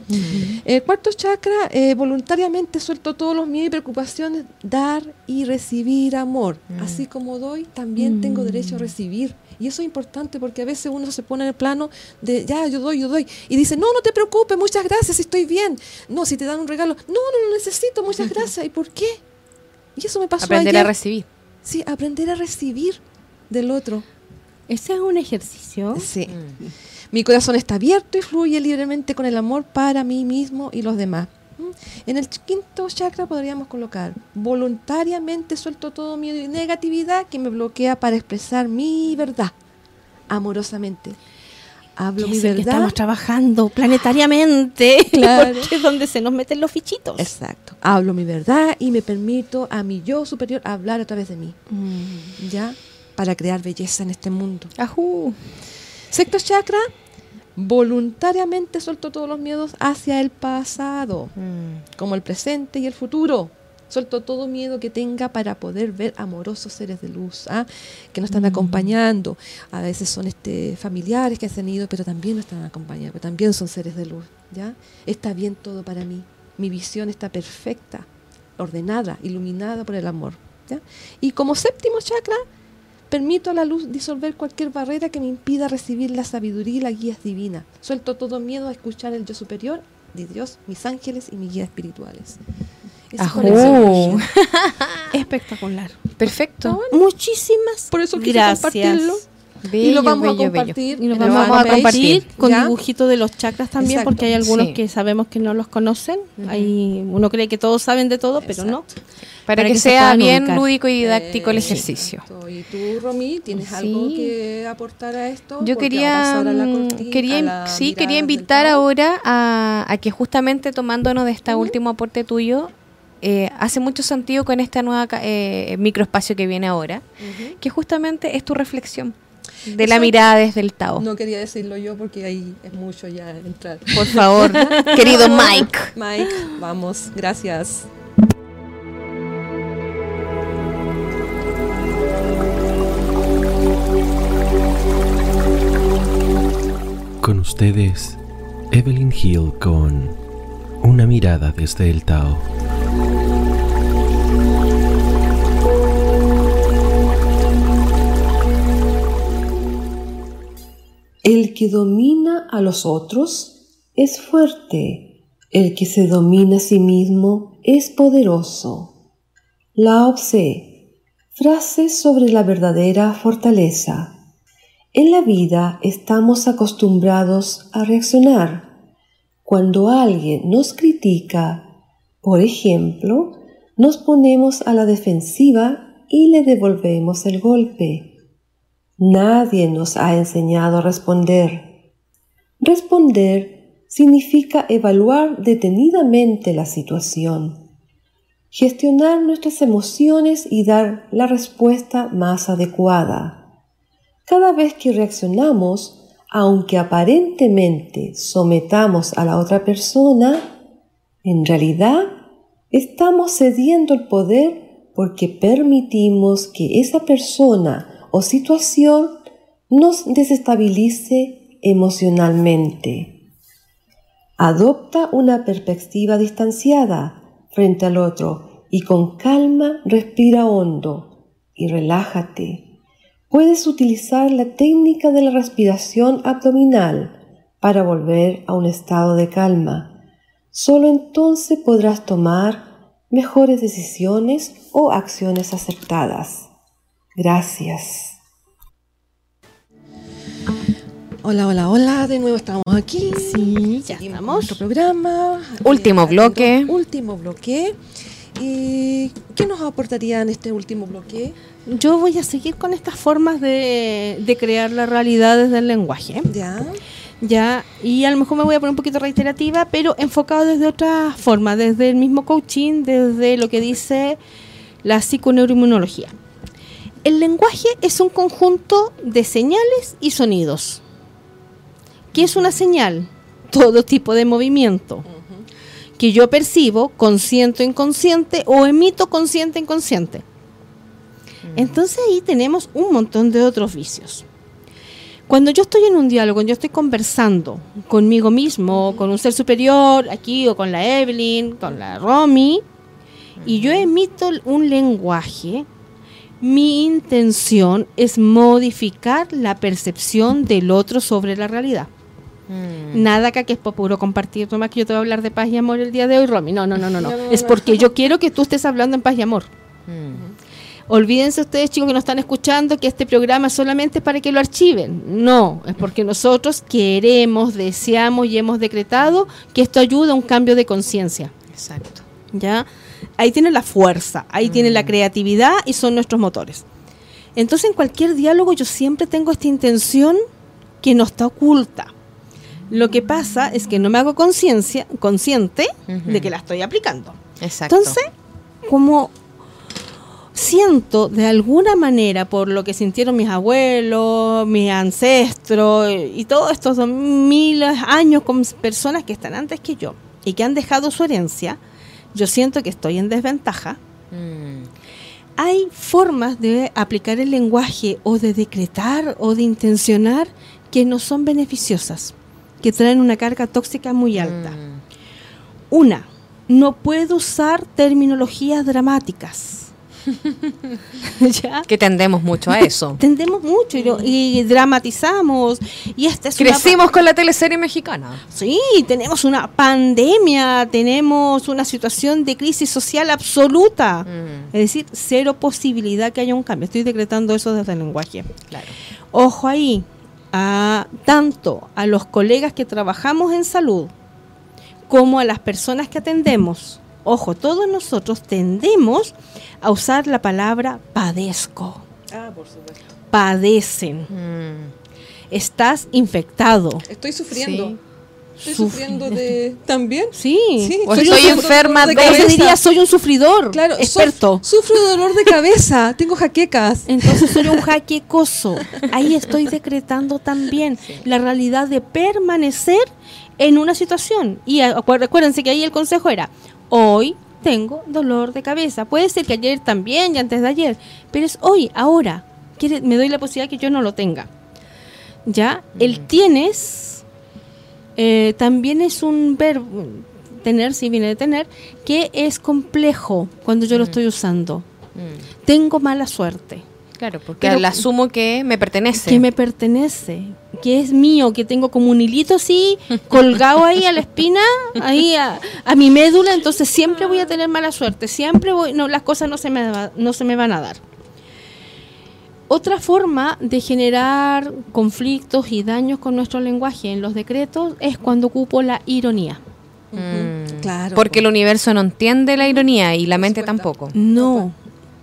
S2: El cuarto chakra, eh, voluntariamente suelto todos los miedos y preocupaciones, dar y recibir amor.
S3: Mm.
S2: Así como doy, también tengo derecho a recibir. Y eso es importante porque a veces uno se pone en el plano de, ya, yo doy, yo doy. Y dice, no, no te preocupes, muchas gracias, estoy bien. No, si te dan un regalo, no, no lo necesito, muchas gracias. ¿Y por qué? Y eso me pasó
S3: Aprender
S2: ayer.
S3: a recibir.
S2: Sí, aprender a recibir del otro.
S1: Ese es un ejercicio.
S2: Sí.
S3: Mm.
S2: Mi corazón está abierto y fluye libremente con el amor para mí mismo y los demás. En el quinto chakra podríamos colocar, voluntariamente suelto todo y negatividad que me bloquea para expresar mi verdad, amorosamente. Hablo mi
S1: que
S2: verdad.
S1: estamos trabajando planetariamente.
S2: Claro.
S1: Porque es donde se nos meten los fichitos.
S2: Exacto. Hablo mi verdad y me permito a mi yo superior hablar a través de mí,
S1: Mm.
S2: ¿ya? Para crear belleza en este mundo.
S3: Ajú.
S2: Sexto chakra, voluntariamente suelto todos los miedos hacia el pasado.
S3: Mm.
S2: como el presente y el futuro. Suelto todo miedo que tenga para poder ver amorosos seres de luz, ¿ah? que nos están acompañando. A veces son este, familiares que se han ido, pero también nos están acompañando, pero también son seres de luz. ¿ya? Está bien todo para mí. Mi visión está perfecta, ordenada, iluminada por el amor. ¿ya? Y como séptimo chakra, permito a la luz disolver cualquier barrera que me impida recibir la sabiduría y la guía divina. Suelto todo miedo a escuchar el yo superior de Dios, mis ángeles y mis guías espirituales. Esa es
S3: Ajú.
S2: conexión.
S1: Espectacular.
S3: Perfecto.
S1: Muchísimas
S2: Por eso
S1: gracias.
S2: compartirlo. Y lo vamos
S3: bello,
S2: a compartir.
S1: Y
S2: el
S1: vamos a
S3: vamos a
S1: compartir con
S2: ¿ya?
S1: dibujito de los chakras también,
S2: Exacto.
S1: porque hay algunos
S3: Sí.
S1: que sabemos que no los conocen. Hay, uno cree que todos saben de todo, pero no.
S3: Para,
S1: Para
S3: que,
S1: que se
S3: sea bien
S1: ubicar.
S3: lúdico y didáctico el ejercicio.
S2: exacto. ¿Y tú, Romy, tienes
S3: Sí.
S2: algo que aportar a esto?
S3: Yo
S2: Porque
S3: quería,
S2: a a
S3: mm,
S2: cortina,
S3: quería, sí, quería invitar ahora a, a que justamente tomándonos de este último aporte tuyo, eh, hace mucho sentido con esta nueva ca- eh, microespacio que viene ahora, que justamente es tu reflexión de la mirada desde el Tao.
S2: No quería decirlo yo porque ahí es mucho ya entrar.
S3: Por favor, querido Mike.
S2: Mike, vamos, gracias.
S4: Con ustedes, Evelyn Hill con Una mirada desde el Tao.
S5: Que domina a los otros es fuerte, el que se domina a sí mismo es poderoso. Lao Tse, frase sobre la verdadera fortaleza. En la vida estamos acostumbrados a reaccionar. Cuando alguien nos critica, por ejemplo, nos ponemos a la defensiva y le devolvemos el golpe. Nadie nos ha enseñado a responder. Responder significa evaluar detenidamente la situación, gestionar nuestras emociones y dar la respuesta más adecuada. Cada vez que reaccionamos, aunque aparentemente sometamos a la otra persona, en realidad estamos cediendo el poder porque permitimos que esa persona o situación nos desestabilice emocionalmente. Adopta una perspectiva distanciada frente al otro y con calma respira hondo y relájate. Puedes utilizar la técnica de la respiración abdominal para volver a un estado de calma. Solo entonces podrás tomar mejores decisiones o acciones aceptadas. Gracias.
S2: Hola, hola, hola, de nuevo estamos aquí.
S1: Sí, ya estamos.
S2: Nuestro programa.
S3: Último
S2: Eh,
S3: bloque.
S2: Último bloque. ¿Y qué nos aportaría en este último bloque?
S1: Yo voy a seguir con estas formas de, de crear la realidad desde el lenguaje.
S2: Ya.
S1: Ya, y a lo mejor me voy a poner un poquito reiterativa, pero enfocado desde otra forma, desde el mismo coaching, desde lo que dice la psiconeuroinmunología. El lenguaje es un conjunto de señales y sonidos. ¿Qué es una señal? Todo tipo de movimiento que yo percibo, consciente o inconsciente, o emito consciente o inconsciente. Entonces ahí tenemos un montón de otros vicios. Cuando yo estoy en un diálogo, cuando yo estoy conversando conmigo mismo, con un ser superior, aquí o con la Evelyn, con la Romy, y yo emito un lenguaje, mi intención es modificar la percepción del otro sobre la realidad.
S3: Mm.
S1: Nada que es puro compartir, nomás que yo te voy a hablar de paz y amor el día de hoy, Romy. No, no, no, no, no. Es porque yo quiero que tú estés hablando en paz y amor.
S3: Mm.
S1: Olvídense ustedes, chicos, que nos están escuchando, que este programa es solamente para que lo archiven. No, es porque nosotros queremos, deseamos y hemos decretado que esto ayuda a un cambio de conciencia.
S3: Exacto.
S1: ¿Ya? Ahí tiene la fuerza, ahí tiene la creatividad y son nuestros motores. Entonces, en cualquier diálogo yo siempre tengo esta intención que no está oculta. Lo que pasa es que no me hago conciencia, consciente de que la estoy aplicando.
S3: Exacto.
S1: Entonces, como siento de alguna manera por lo que sintieron mis abuelos, mis ancestros y todos estos miles años con personas que están antes que yo y que han dejado su herencia, yo siento que estoy en desventaja.
S3: Mm.
S1: Hay formas de aplicar el lenguaje o de decretar o de intencionar que no son beneficiosas, que traen una carga tóxica muy alta.
S3: Mm.
S1: Una, no puedo usar terminologías dramáticas. ¿Ya?
S3: Que tendemos mucho a eso.
S1: Tendemos mucho y, lo- y dramatizamos. Y esta es una
S3: Crecimos con la teleserie mexicana.
S1: Sí, tenemos una pandemia, tenemos una situación de crisis social absoluta.
S3: Mm.
S1: Es decir, cero posibilidad que haya un cambio. Estoy decretando eso desde el lenguaje.
S3: Claro.
S1: Ojo ahí, a, tanto a los colegas que trabajamos en salud como a las personas que atendemos. Ojo, todos nosotros tendemos a usar la palabra padezco.
S2: Ah, por supuesto.
S1: Padecen.
S3: Mm.
S1: Estás infectado.
S2: Estoy sufriendo.
S3: Sí.
S2: Estoy
S1: Suf-
S2: sufriendo de. ¿También?
S1: Sí.
S2: Sí,
S3: O
S2: soy
S3: enferma de
S2: cabeza.
S1: diría, soy un sufridor.
S2: Claro, sof-
S1: experto.
S2: sufro de dolor de cabeza, tengo jaquecas.
S1: Entonces soy un jaquecoso. Ahí estoy decretando también la realidad de permanecer en una situación. Y acu- acuérdense que ahí el consejo era, hoy tengo dolor de cabeza. Puede ser que ayer también y antes de ayer, pero es hoy, ahora. Quiere- me doy la posibilidad que yo no lo tenga. ¿Ya? El tienes eh, también es un verbo, tener, si viene de tener, que es complejo cuando yo lo estoy usando.
S3: Mm.
S1: Tengo mala suerte
S3: Claro, porque
S1: Pero-
S3: asumo que me pertenece.
S1: que me pertenece, que es mío, que tengo como un hilito así colgado ahí a la espina, ahí a, a mi médula, entonces siempre voy a tener mala suerte, siempre voy, no, las cosas no se me, va- no se me van a dar. Otra forma de generar conflictos y daños con nuestro lenguaje en los decretos es cuando ocupo la ironía.
S3: Mm.
S2: Claro.
S3: Porque el universo no entiende la ironía y la mente tampoco.
S1: No,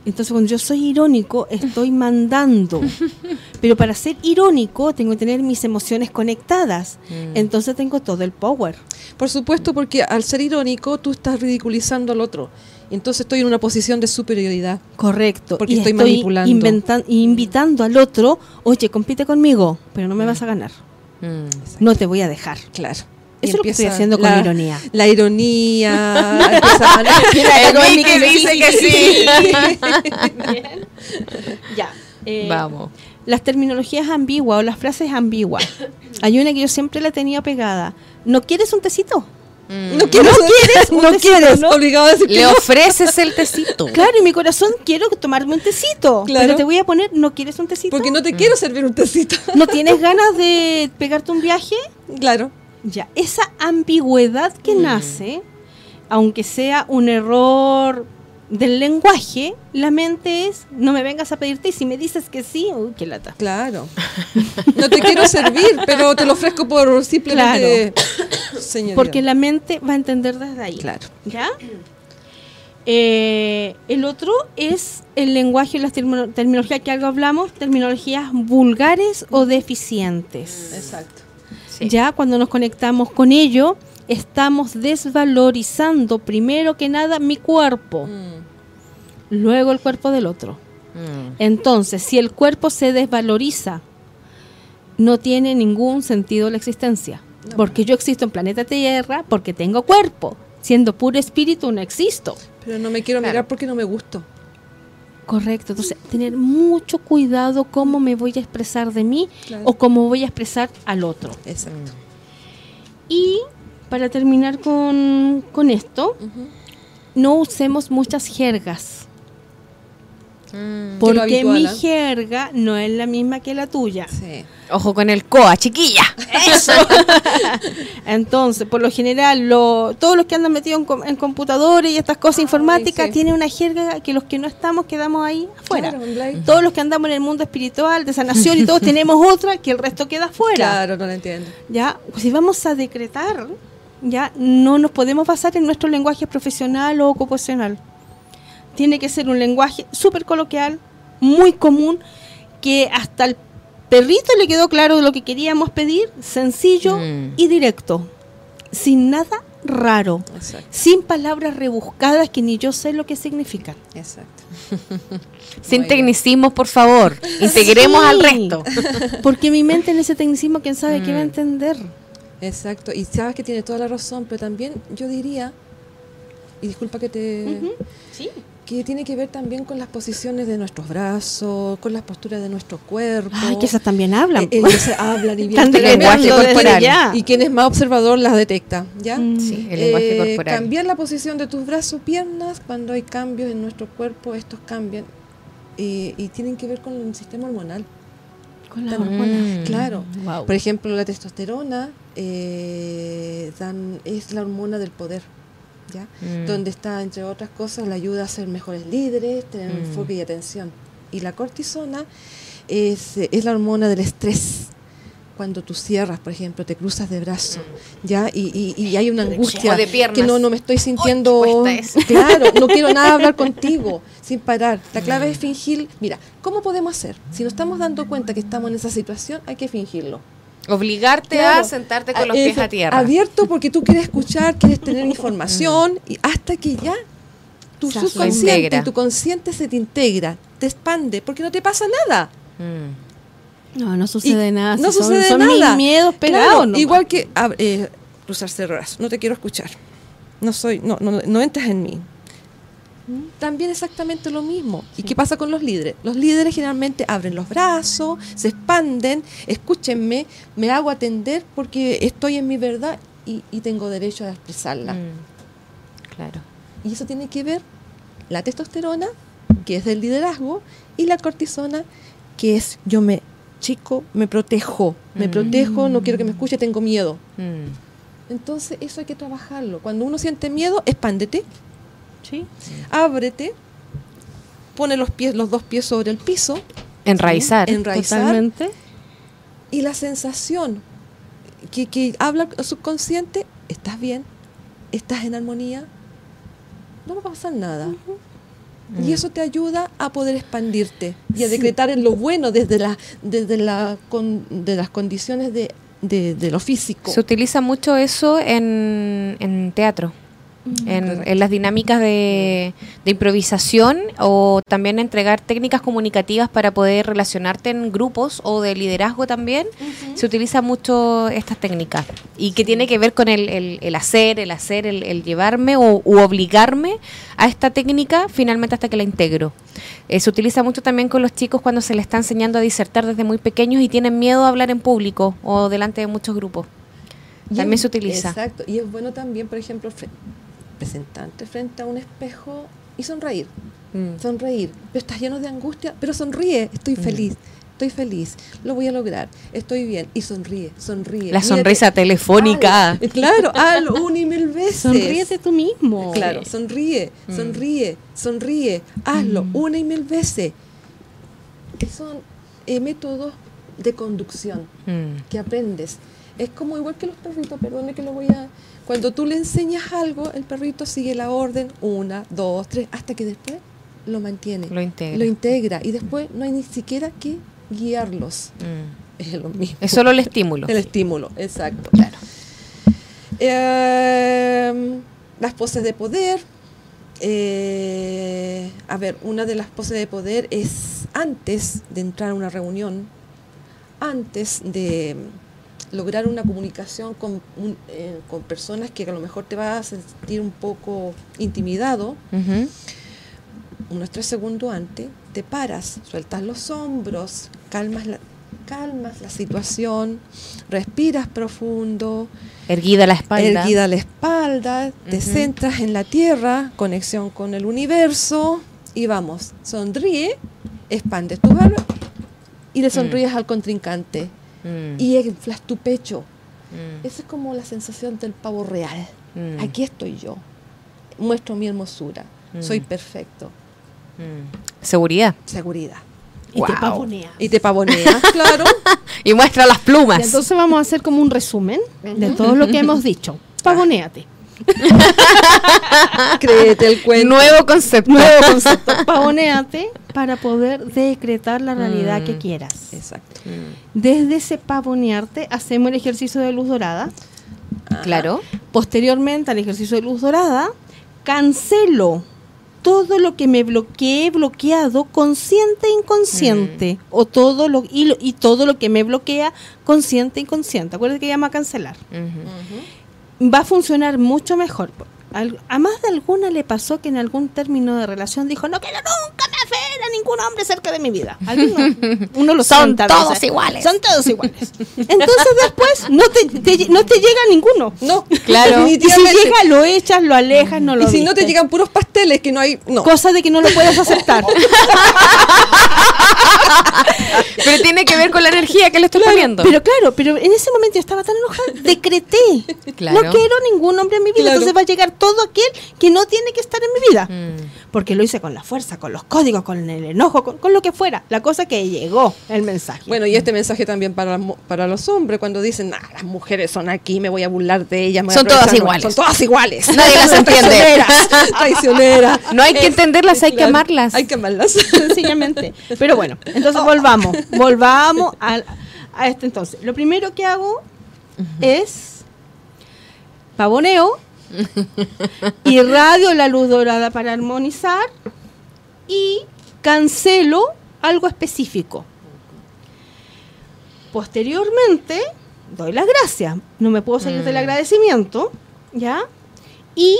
S1: Entonces, cuando yo soy irónico, estoy mandando. Pero para ser irónico, tengo que tener mis emociones conectadas.
S3: Mm.
S1: Entonces, tengo todo el power.
S2: Por supuesto, porque al ser irónico, tú estás ridiculizando al otro. Entonces estoy en una posición de superioridad.
S1: Correcto.
S2: Porque
S1: y
S2: estoy
S1: estoy
S2: manipulando.
S1: inventan- invitando al otro, oye, compite conmigo, pero no me vas a ganar.
S3: Mm.
S1: No te voy a dejar.
S2: Claro.
S1: Eso es lo que estoy haciendo con
S2: la-
S1: ironía.
S2: La ironía. empieza a-
S3: El Nicky dice que sí.
S1: Ya. eh,
S3: Vamos.
S1: Las terminologías ambiguas o las frases ambiguas. Hay una que yo siempre la tenido pegada. ¿No quieres un tecito?
S3: Mm.
S2: No quieres, no
S1: tecito,
S2: quieres,
S1: ¿no?
S2: obligado a decir que
S3: Le
S2: no.
S3: ofreces el tecito.
S1: Claro, en mi corazón quiero tomarme un tecito.
S2: Claro.
S1: Pero te voy a poner, ¿no quieres un tecito?
S2: Porque no te quiero servir un tecito.
S1: ¿No tienes ganas de pegarte un viaje?
S2: claro.
S1: Ya, esa ambigüedad que nace, aunque sea un error del lenguaje, la mente es, no me vengas a pedirte y si me dices que sí, uy, qué lata.
S2: Claro. No te quiero servir, pero te lo ofrezco por simplemente señoría.
S1: Porque la mente va a entender desde ahí.
S2: Claro.
S1: ¿Ya? Eh, el otro es el lenguaje y las termino- terminologías que algo hablamos, terminologías vulgares o deficientes.
S2: Exacto.
S3: Sí.
S1: Ya cuando nos conectamos con ello, estamos desvalorizando primero que nada mi cuerpo,
S2: Mm.
S1: luego el cuerpo del otro.
S3: Mm.
S1: Entonces, si el cuerpo se desvaloriza, no tiene ningún sentido la existencia. Porque yo existo en planeta Tierra porque tengo cuerpo. Siendo puro espíritu no existo.
S2: Pero no me quiero
S3: Claro.
S2: mirar porque no me gusto.
S1: Correcto. Entonces, tener mucho cuidado cómo me voy a expresar de mí
S2: Claro.
S1: o cómo voy a expresar al otro.
S2: Exacto.
S1: Y para terminar con, con esto, no usemos muchas jergas.
S3: Mm.
S1: Porque
S2: habitual,
S1: mi
S2: ¿ah?
S1: jerga no es la misma que la tuya.
S2: Sí.
S3: Ojo con el coa, chiquilla.
S1: Eso. Entonces, por lo general, lo- todos los que andan metidos en, com- en computadores y estas cosas informáticas
S2: sí.
S1: tienen una jerga que los que no estamos quedamos ahí afuera.
S2: Claro.
S1: Todos los que andamos en el mundo espiritual, de sanación y todos tenemos otra que el resto queda afuera.
S2: Claro, no lo entiendo.
S1: Ya, si vamos a decretar, ya no nos podemos basar en nuestro lenguaje profesional o ocupacional. Tiene que ser un lenguaje súper coloquial, muy común, que hasta el perrito le quedó claro lo que queríamos pedir, sencillo
S3: Mm.
S1: y directo, sin nada raro,
S2: Exacto.
S1: sin palabras rebuscadas que ni yo sé lo que significan.
S2: Exacto.
S3: Sin tecnicismos, por favor. Integremos
S1: Sí,
S3: al resto.
S1: Porque mi mente en ese tecnicismo, quién sabe qué va a
S3: Mm.
S1: entender.
S2: Exacto. Y sabes que tiene toda la razón, pero también yo diría, y disculpa que te...
S1: Sí.
S2: Que tiene que ver también con las posiciones de nuestros brazos, con las posturas de nuestro cuerpo.
S1: Ay, que esas también hablan.
S2: Eh, ellos hablan y bien
S1: Están
S3: lenguaje corporal.
S1: ya.
S2: Y quien es más observador las detecta, ¿ya?
S1: Mm.
S3: Sí, el lenguaje
S2: Eh,
S3: corporal.
S2: Cambiar la posición de tus brazos, piernas, cuando hay cambios en nuestro cuerpo, estos cambian. eh, y tienen que ver con el sistema hormonal.
S1: Con la hormona.
S3: Mm.
S2: Claro.
S1: Wow.
S2: Por ejemplo, la testosterona eh, dan- es la hormona del poder, ¿ya?
S3: Mm.
S2: Donde está, entre otras cosas, la ayuda a ser mejores líderes, tener
S3: Mm.
S2: enfoque y atención. Y la cortisona es, es la hormona del estrés. Cuando tú cierras, por ejemplo, te cruzas de brazo, ¿ya? Y, y- y hay una angustia
S3: Mm. De
S2: que no, no me estoy sintiendo... Claro, no quiero nada hablar contigo, sin parar. La clave es fingir. Mira, ¿cómo podemos hacer? Si nos estamos dando cuenta que estamos en esa situación, hay que fingirlo.
S3: Obligarte
S2: Claro.
S3: a sentarte con los
S2: Ah,
S3: pies
S2: es
S3: a tierra.
S2: Abierto porque tú quieres escuchar, quieres tener información y hasta que ya tu
S1: Se
S2: subconsciente, tu consciente se te integra, te expande, porque no te pasa nada.
S3: Mm.
S1: No, no sucede
S2: Y
S1: nada.
S2: No
S1: si son-
S2: sucede
S1: son,
S2: nada.
S1: mis miedos pegados.
S2: Claro, igual que ab- eh, cruzarse no te quiero escuchar. No soy, no, no, no entras en mí. También exactamente lo mismo. ¿Y qué pasa con los líderes? Los líderes generalmente abren los brazos, se expanden, escúchenme, me hago atender porque estoy en mi verdad y, y tengo derecho a expresarla.
S3: Mm. Claro.
S2: Y eso tiene que ver la testosterona, que es del liderazgo, y la cortisona, que es yo me chico, me protejo, me
S3: Mm.
S2: protejo, no quiero que me escuche, tengo miedo.
S3: Mm.
S2: Entonces eso hay que trabajarlo. Cuando uno siente miedo, expándete,
S1: Sí.
S2: ábrete, pone los pies, los dos pies sobre el piso,
S3: Enraizar.
S2: enraizar,
S1: Totalmente.
S2: y la sensación que, que habla el subconsciente, estás bien, estás en armonía, no va a pasar nada. Y eso te ayuda a poder expandirte y a decretar en lo bueno desde, la, desde la con- de las condiciones de, de- de lo físico.
S3: Se utiliza mucho eso en, en teatro, en, en las dinámicas de, de improvisación o también entregar técnicas comunicativas para poder relacionarte en grupos o de liderazgo también. Se utiliza mucho estas técnicas y que tiene que ver con el, el- el hacer, el hacer, el, el llevarme o u obligarme a esta técnica finalmente hasta que la integro. Eh, se utiliza mucho también con los chicos cuando se les está enseñando a disertar desde muy pequeños y tienen miedo a hablar en público o delante de muchos grupos.
S2: Y
S3: También
S2: es-
S3: se utiliza.
S2: Exacto. Y es bueno también, por ejemplo, frente a un espejo y sonreír.
S3: Mm.
S2: Sonreír. Pero estás lleno de angustia, pero sonríe. Estoy feliz. Estoy feliz. Lo voy a lograr. Estoy bien. Y sonríe, sonríe.
S3: La
S2: Mírate.
S3: sonrisa telefónica.
S2: Claro, hazlo una y mil veces.
S1: Sonríete tú mismo.
S2: Claro, sonríe,
S3: Mm.
S2: sonríe, sonríe. Hazlo una y mil veces. Que son eh, métodos de conducción
S3: Mm.
S2: que aprendes. Es como igual que los perritos, perdone que lo voy a... Cuando tú le enseñas algo, el perrito sigue la orden, una, dos, tres, hasta que después lo mantiene.
S3: Lo integra.
S2: Lo integra. Y después no hay ni siquiera que guiarlos.
S3: Mm.
S2: Es lo mismo.
S3: Es solo el estímulo.
S2: El estímulo, exacto. Claro. Eh, las poses de poder. Eh, a ver, una de las poses de poder es antes de entrar a una reunión, antes de lograr una comunicación con, un- eh, con personas que a lo mejor te vas a sentir un poco intimidado,
S3: Ujú.
S2: unos tres segundos antes, te paras, sueltas los hombros, calmas la, calmas la situación, respiras profundo,
S3: Erguida la espalda.
S2: erguida la espalda, te centras en la tierra, conexión con el universo y vamos, sonríe, expandes tu barba y le sonríes al contrincante
S3: Mm.
S2: y inflas tu pecho.
S3: Mm.
S2: Esa es como la sensación del pavo real.
S3: Mm.
S2: Aquí estoy yo, muestro mi hermosura, soy
S3: Mm.
S2: perfecto,
S3: Mm. Seguridad.
S2: seguridad.
S1: Y te pavoneas.
S2: Y te pavoneas, claro.
S3: Y muestra las plumas.
S1: Y entonces vamos a hacer como un resumen de todo lo que hemos dicho. Pavonéate.
S2: Créete el cuento.
S3: Nuevo concepto.
S1: Nuevo concepto. Pavonéate para poder decretar la realidad
S3: Mm.
S1: que quieras.
S2: Exacto.
S3: Mm.
S1: Desde ese pavonearte hacemos el ejercicio de luz dorada.
S3: Claro.
S1: Posteriormente al ejercicio de luz dorada, cancelo todo lo que me bloqueé, bloqueado, consciente e inconsciente. O todo lo y, lo- y todo lo que me bloquea, consciente e inconsciente. Acuérdate que llama cancelar. Va a funcionar mucho mejor. Al- a más de alguna le pasó que en algún término de relación dijo, no quiero nunca más ver a ningún hombre cerca de mi vida. Alguno- uno lo
S3: Son
S1: siente a
S3: todos iguales.
S1: Son todos iguales. Entonces después no te, te- no te llega ninguno.
S2: No,
S3: Claro.
S1: Y si llega, lo echas, lo alejas, no lo
S2: Y si no te llegan puros pasteles que no hay. No.
S1: Cosa de que no lo puedes aceptar.
S3: Pero tiene que ver con la energía que le estoy poniendo.
S1: Pero claro, pero en ese momento yo estaba tan enojada, decreté.
S3: Claro.
S1: No quiero ningún hombre en mi vida.
S2: Claro.
S1: Entonces va a llegar todo aquel que no tiene que estar en mi vida.
S3: Mm.
S1: Porque lo hice con la fuerza, con los códigos, con el enojo, con, con lo que fuera. La cosa que llegó el mensaje.
S2: Bueno, y este mensaje también para, para los hombres, cuando dicen, ah, las mujeres son aquí, me voy a burlar de ellas. a
S3: Son todas
S2: aprovechar". No,
S3: iguales.
S2: Son todas iguales.
S3: Nadie las entiende.
S2: Traicioneras. traicioneras.
S3: No hay que entenderlas, hay que amarlas.
S2: Hay que amarlas.
S1: Sencillamente. Pero bueno, entonces volvamos. Volvamos al- a este entonces. Lo primero que hago es pavoneo, irradio la luz dorada para armonizar y cancelo algo específico. Posteriormente, doy las gracias. No me puedo salir del agradecimiento, ¿ya? Y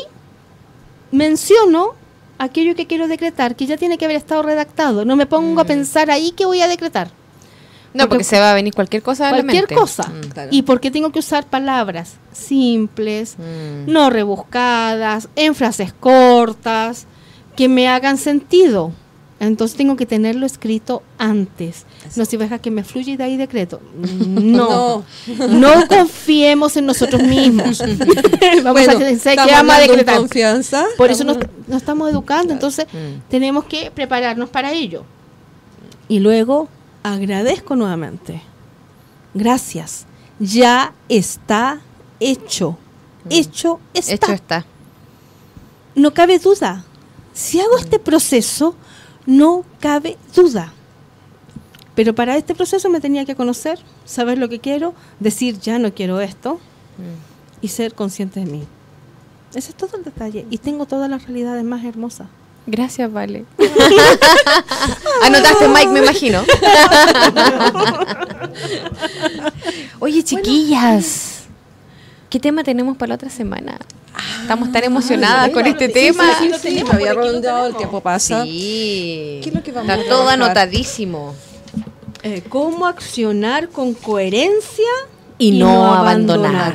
S1: menciono aquello que quiero decretar, que ya tiene que haber estado redactado. No me pongo a pensar ahí que voy a decretar.
S3: No, porque se va a venir cualquier cosa a la
S1: Cualquier
S3: mente.
S1: cosa.
S3: Mm.
S2: Claro.
S1: Y porque tengo que usar palabras simples,
S3: Mm.
S1: no rebuscadas, en frases cortas, que me hagan sentido. Entonces tengo que tenerlo escrito antes. No si deja que me fluya y de ahí decreto. No. No, confiemos en nosotros mismos. Vamos
S2: Bueno,
S1: a que ama
S2: hablando en
S1: decretar.
S2: confianza.
S1: Por eso nos
S2: estamos
S1: educando, entonces
S3: Mm.
S1: tenemos que prepararnos para ello. Y luego agradezco nuevamente. Gracias. Ya está hecho. Hecho está.
S3: Hecho está.
S1: No cabe duda. Si hago este proceso, no cabe duda. Pero para este proceso me tenía que conocer, saber lo que quiero, decir ya no quiero esto y ser consciente de mí. Ese es todo el detalle. Y tengo todas las realidades más hermosas.
S3: Gracias, Vale. Anotaste, Mike, me imagino. Oye, chiquillas, ¿qué tema tenemos para la otra semana? Estamos tan emocionadas con este tema.
S2: Sí, sí, me había redondeado, el tiempo pasa.
S3: Sí.
S2: ¿Qué es lo que vamos
S3: Está
S2: a
S3: todo
S2: trabajar?
S3: anotadísimo.
S1: Eh, ¿Cómo accionar con coherencia
S3: Y, no, abandonar.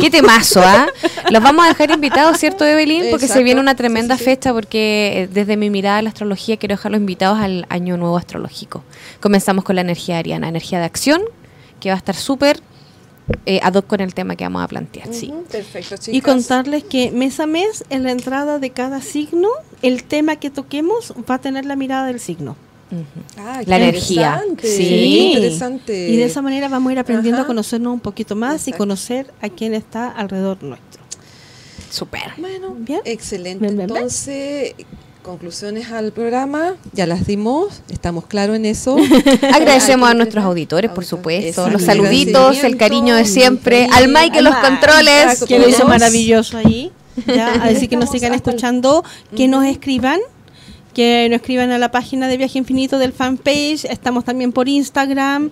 S3: Qué temazo, ¿ah? Los vamos a dejar invitados, ¿cierto, Evelyn? Porque se viene una tremenda
S2: Sí,
S3: fecha porque eh, desde mi mirada a la astrología quiero dejarlos invitados al año nuevo astrológico. Comenzamos con la energía ariana, energía de acción, que va a estar súper eh, ad hoc con el tema que vamos a plantear, sí.
S2: Perfecto, chicas.
S1: Y contarles que mes a mes, en la entrada de cada signo, el tema que toquemos va a tener la mirada del signo.
S2: Ah,
S3: La energía. Sí.
S2: qué interesante.
S1: Y de esa manera vamos a ir aprendiendo
S2: Ajá.
S1: a conocernos un poquito más y conocer a quién está alrededor nuestro.
S3: Súper.
S2: Bueno,
S1: Bien.
S2: excelente.
S1: Bien, bien, bien.
S2: Entonces, conclusiones al programa, ya las dimos, estamos claros en eso.
S3: Agradecemos a
S2: Hay que
S3: nuestros auditores, por supuesto, los saluditos, el cariño de siempre, al Mike en los controles.
S1: Que lo hizo maravilloso ahí. Ya, a decir que nos sigan escuchando, que nos escriban, que nos escriban a la página de Viaje Infinito del fanpage. Estamos también por Instagram.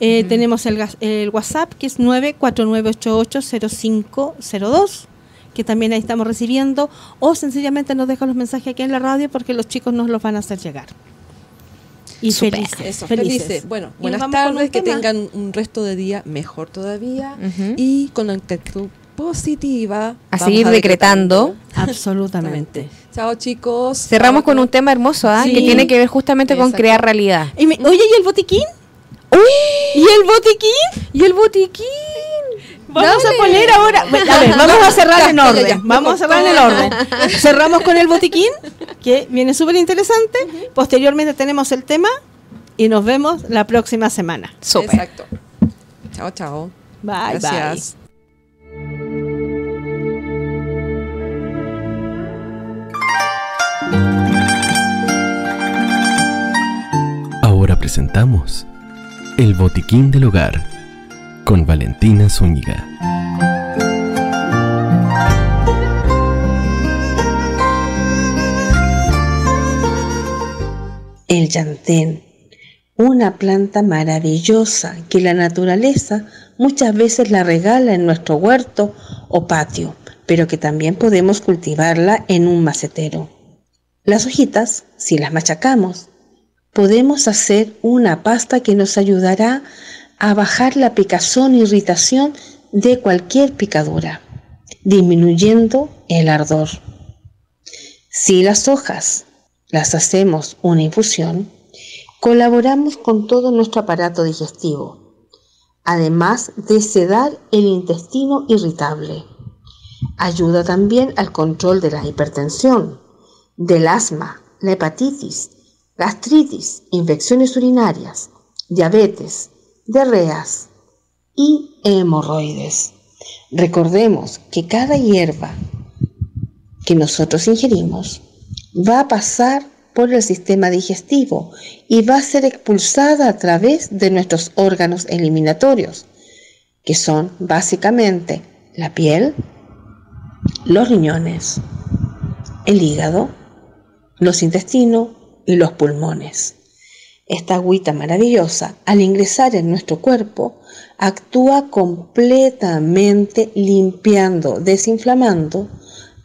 S1: Eh, Tenemos el, gas- el WhatsApp que es 949880502, que también ahí estamos recibiendo. O sencillamente nos dejan los mensajes aquí en la radio porque los chicos nos los van a hacer llegar. Y
S3: Súper.
S1: felices.
S2: Eso,
S1: felices.
S2: felices. Bueno,
S1: Y
S2: buenas tardes, que
S1: tema.
S2: tengan un resto de día mejor todavía y con la actitud positiva.
S3: A seguir decretando.
S1: Absolutamente.
S2: Chao chicos.
S3: Cerramos
S2: Chao,
S3: con un tema hermoso, ¿ah?
S1: Sí.
S3: que tiene que ver justamente con crear realidad.
S1: Y me- oye, ¿y el botiquín? ¿Y el botiquín?
S3: Y el botiquín.
S1: Vamos
S3: Dale.
S1: a poner ahora. A ver, vamos a cerrar en orden.
S2: ya.
S1: Vamos a cerrar en el orden. Cerramos con el botiquín, que viene súper interesante. Posteriormente tenemos el tema y nos vemos la próxima semana.
S3: Súper.
S2: Exacto. Chao, chao.
S1: Bye,
S2: Gracias.
S4: Ahora presentamos El Botiquín del Hogar con Valentina Zúñiga.
S6: El yantén, una planta maravillosa que la naturaleza muchas veces la regala en nuestro huerto o patio, pero que también podemos cultivarla en un macetero. Las hojitas, si las machacamos, podemos hacer una pasta que nos ayudará a bajar la picazón e irritación de cualquier picadura, disminuyendo el ardor. Si las hojas las hacemos una infusión, colaboramos con todo nuestro aparato digestivo, además de sedar el intestino irritable. Ayuda también al control de la hipertensión, del asma, la hepatitis, gastritis, infecciones urinarias, diabetes, diarreas y hemorroides. Recordemos que cada hierba que nosotros ingerimos va a pasar por el sistema digestivo y va a ser expulsada a través de nuestros órganos eliminatorios, que son básicamente la piel, los riñones, el hígado, los intestinos y los pulmones. Esta agüita maravillosa, al ingresar en nuestro cuerpo, actúa completamente limpiando, desinflamando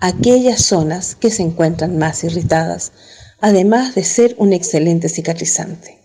S6: aquellas zonas que se encuentran más irritadas, además de ser un excelente cicatrizante.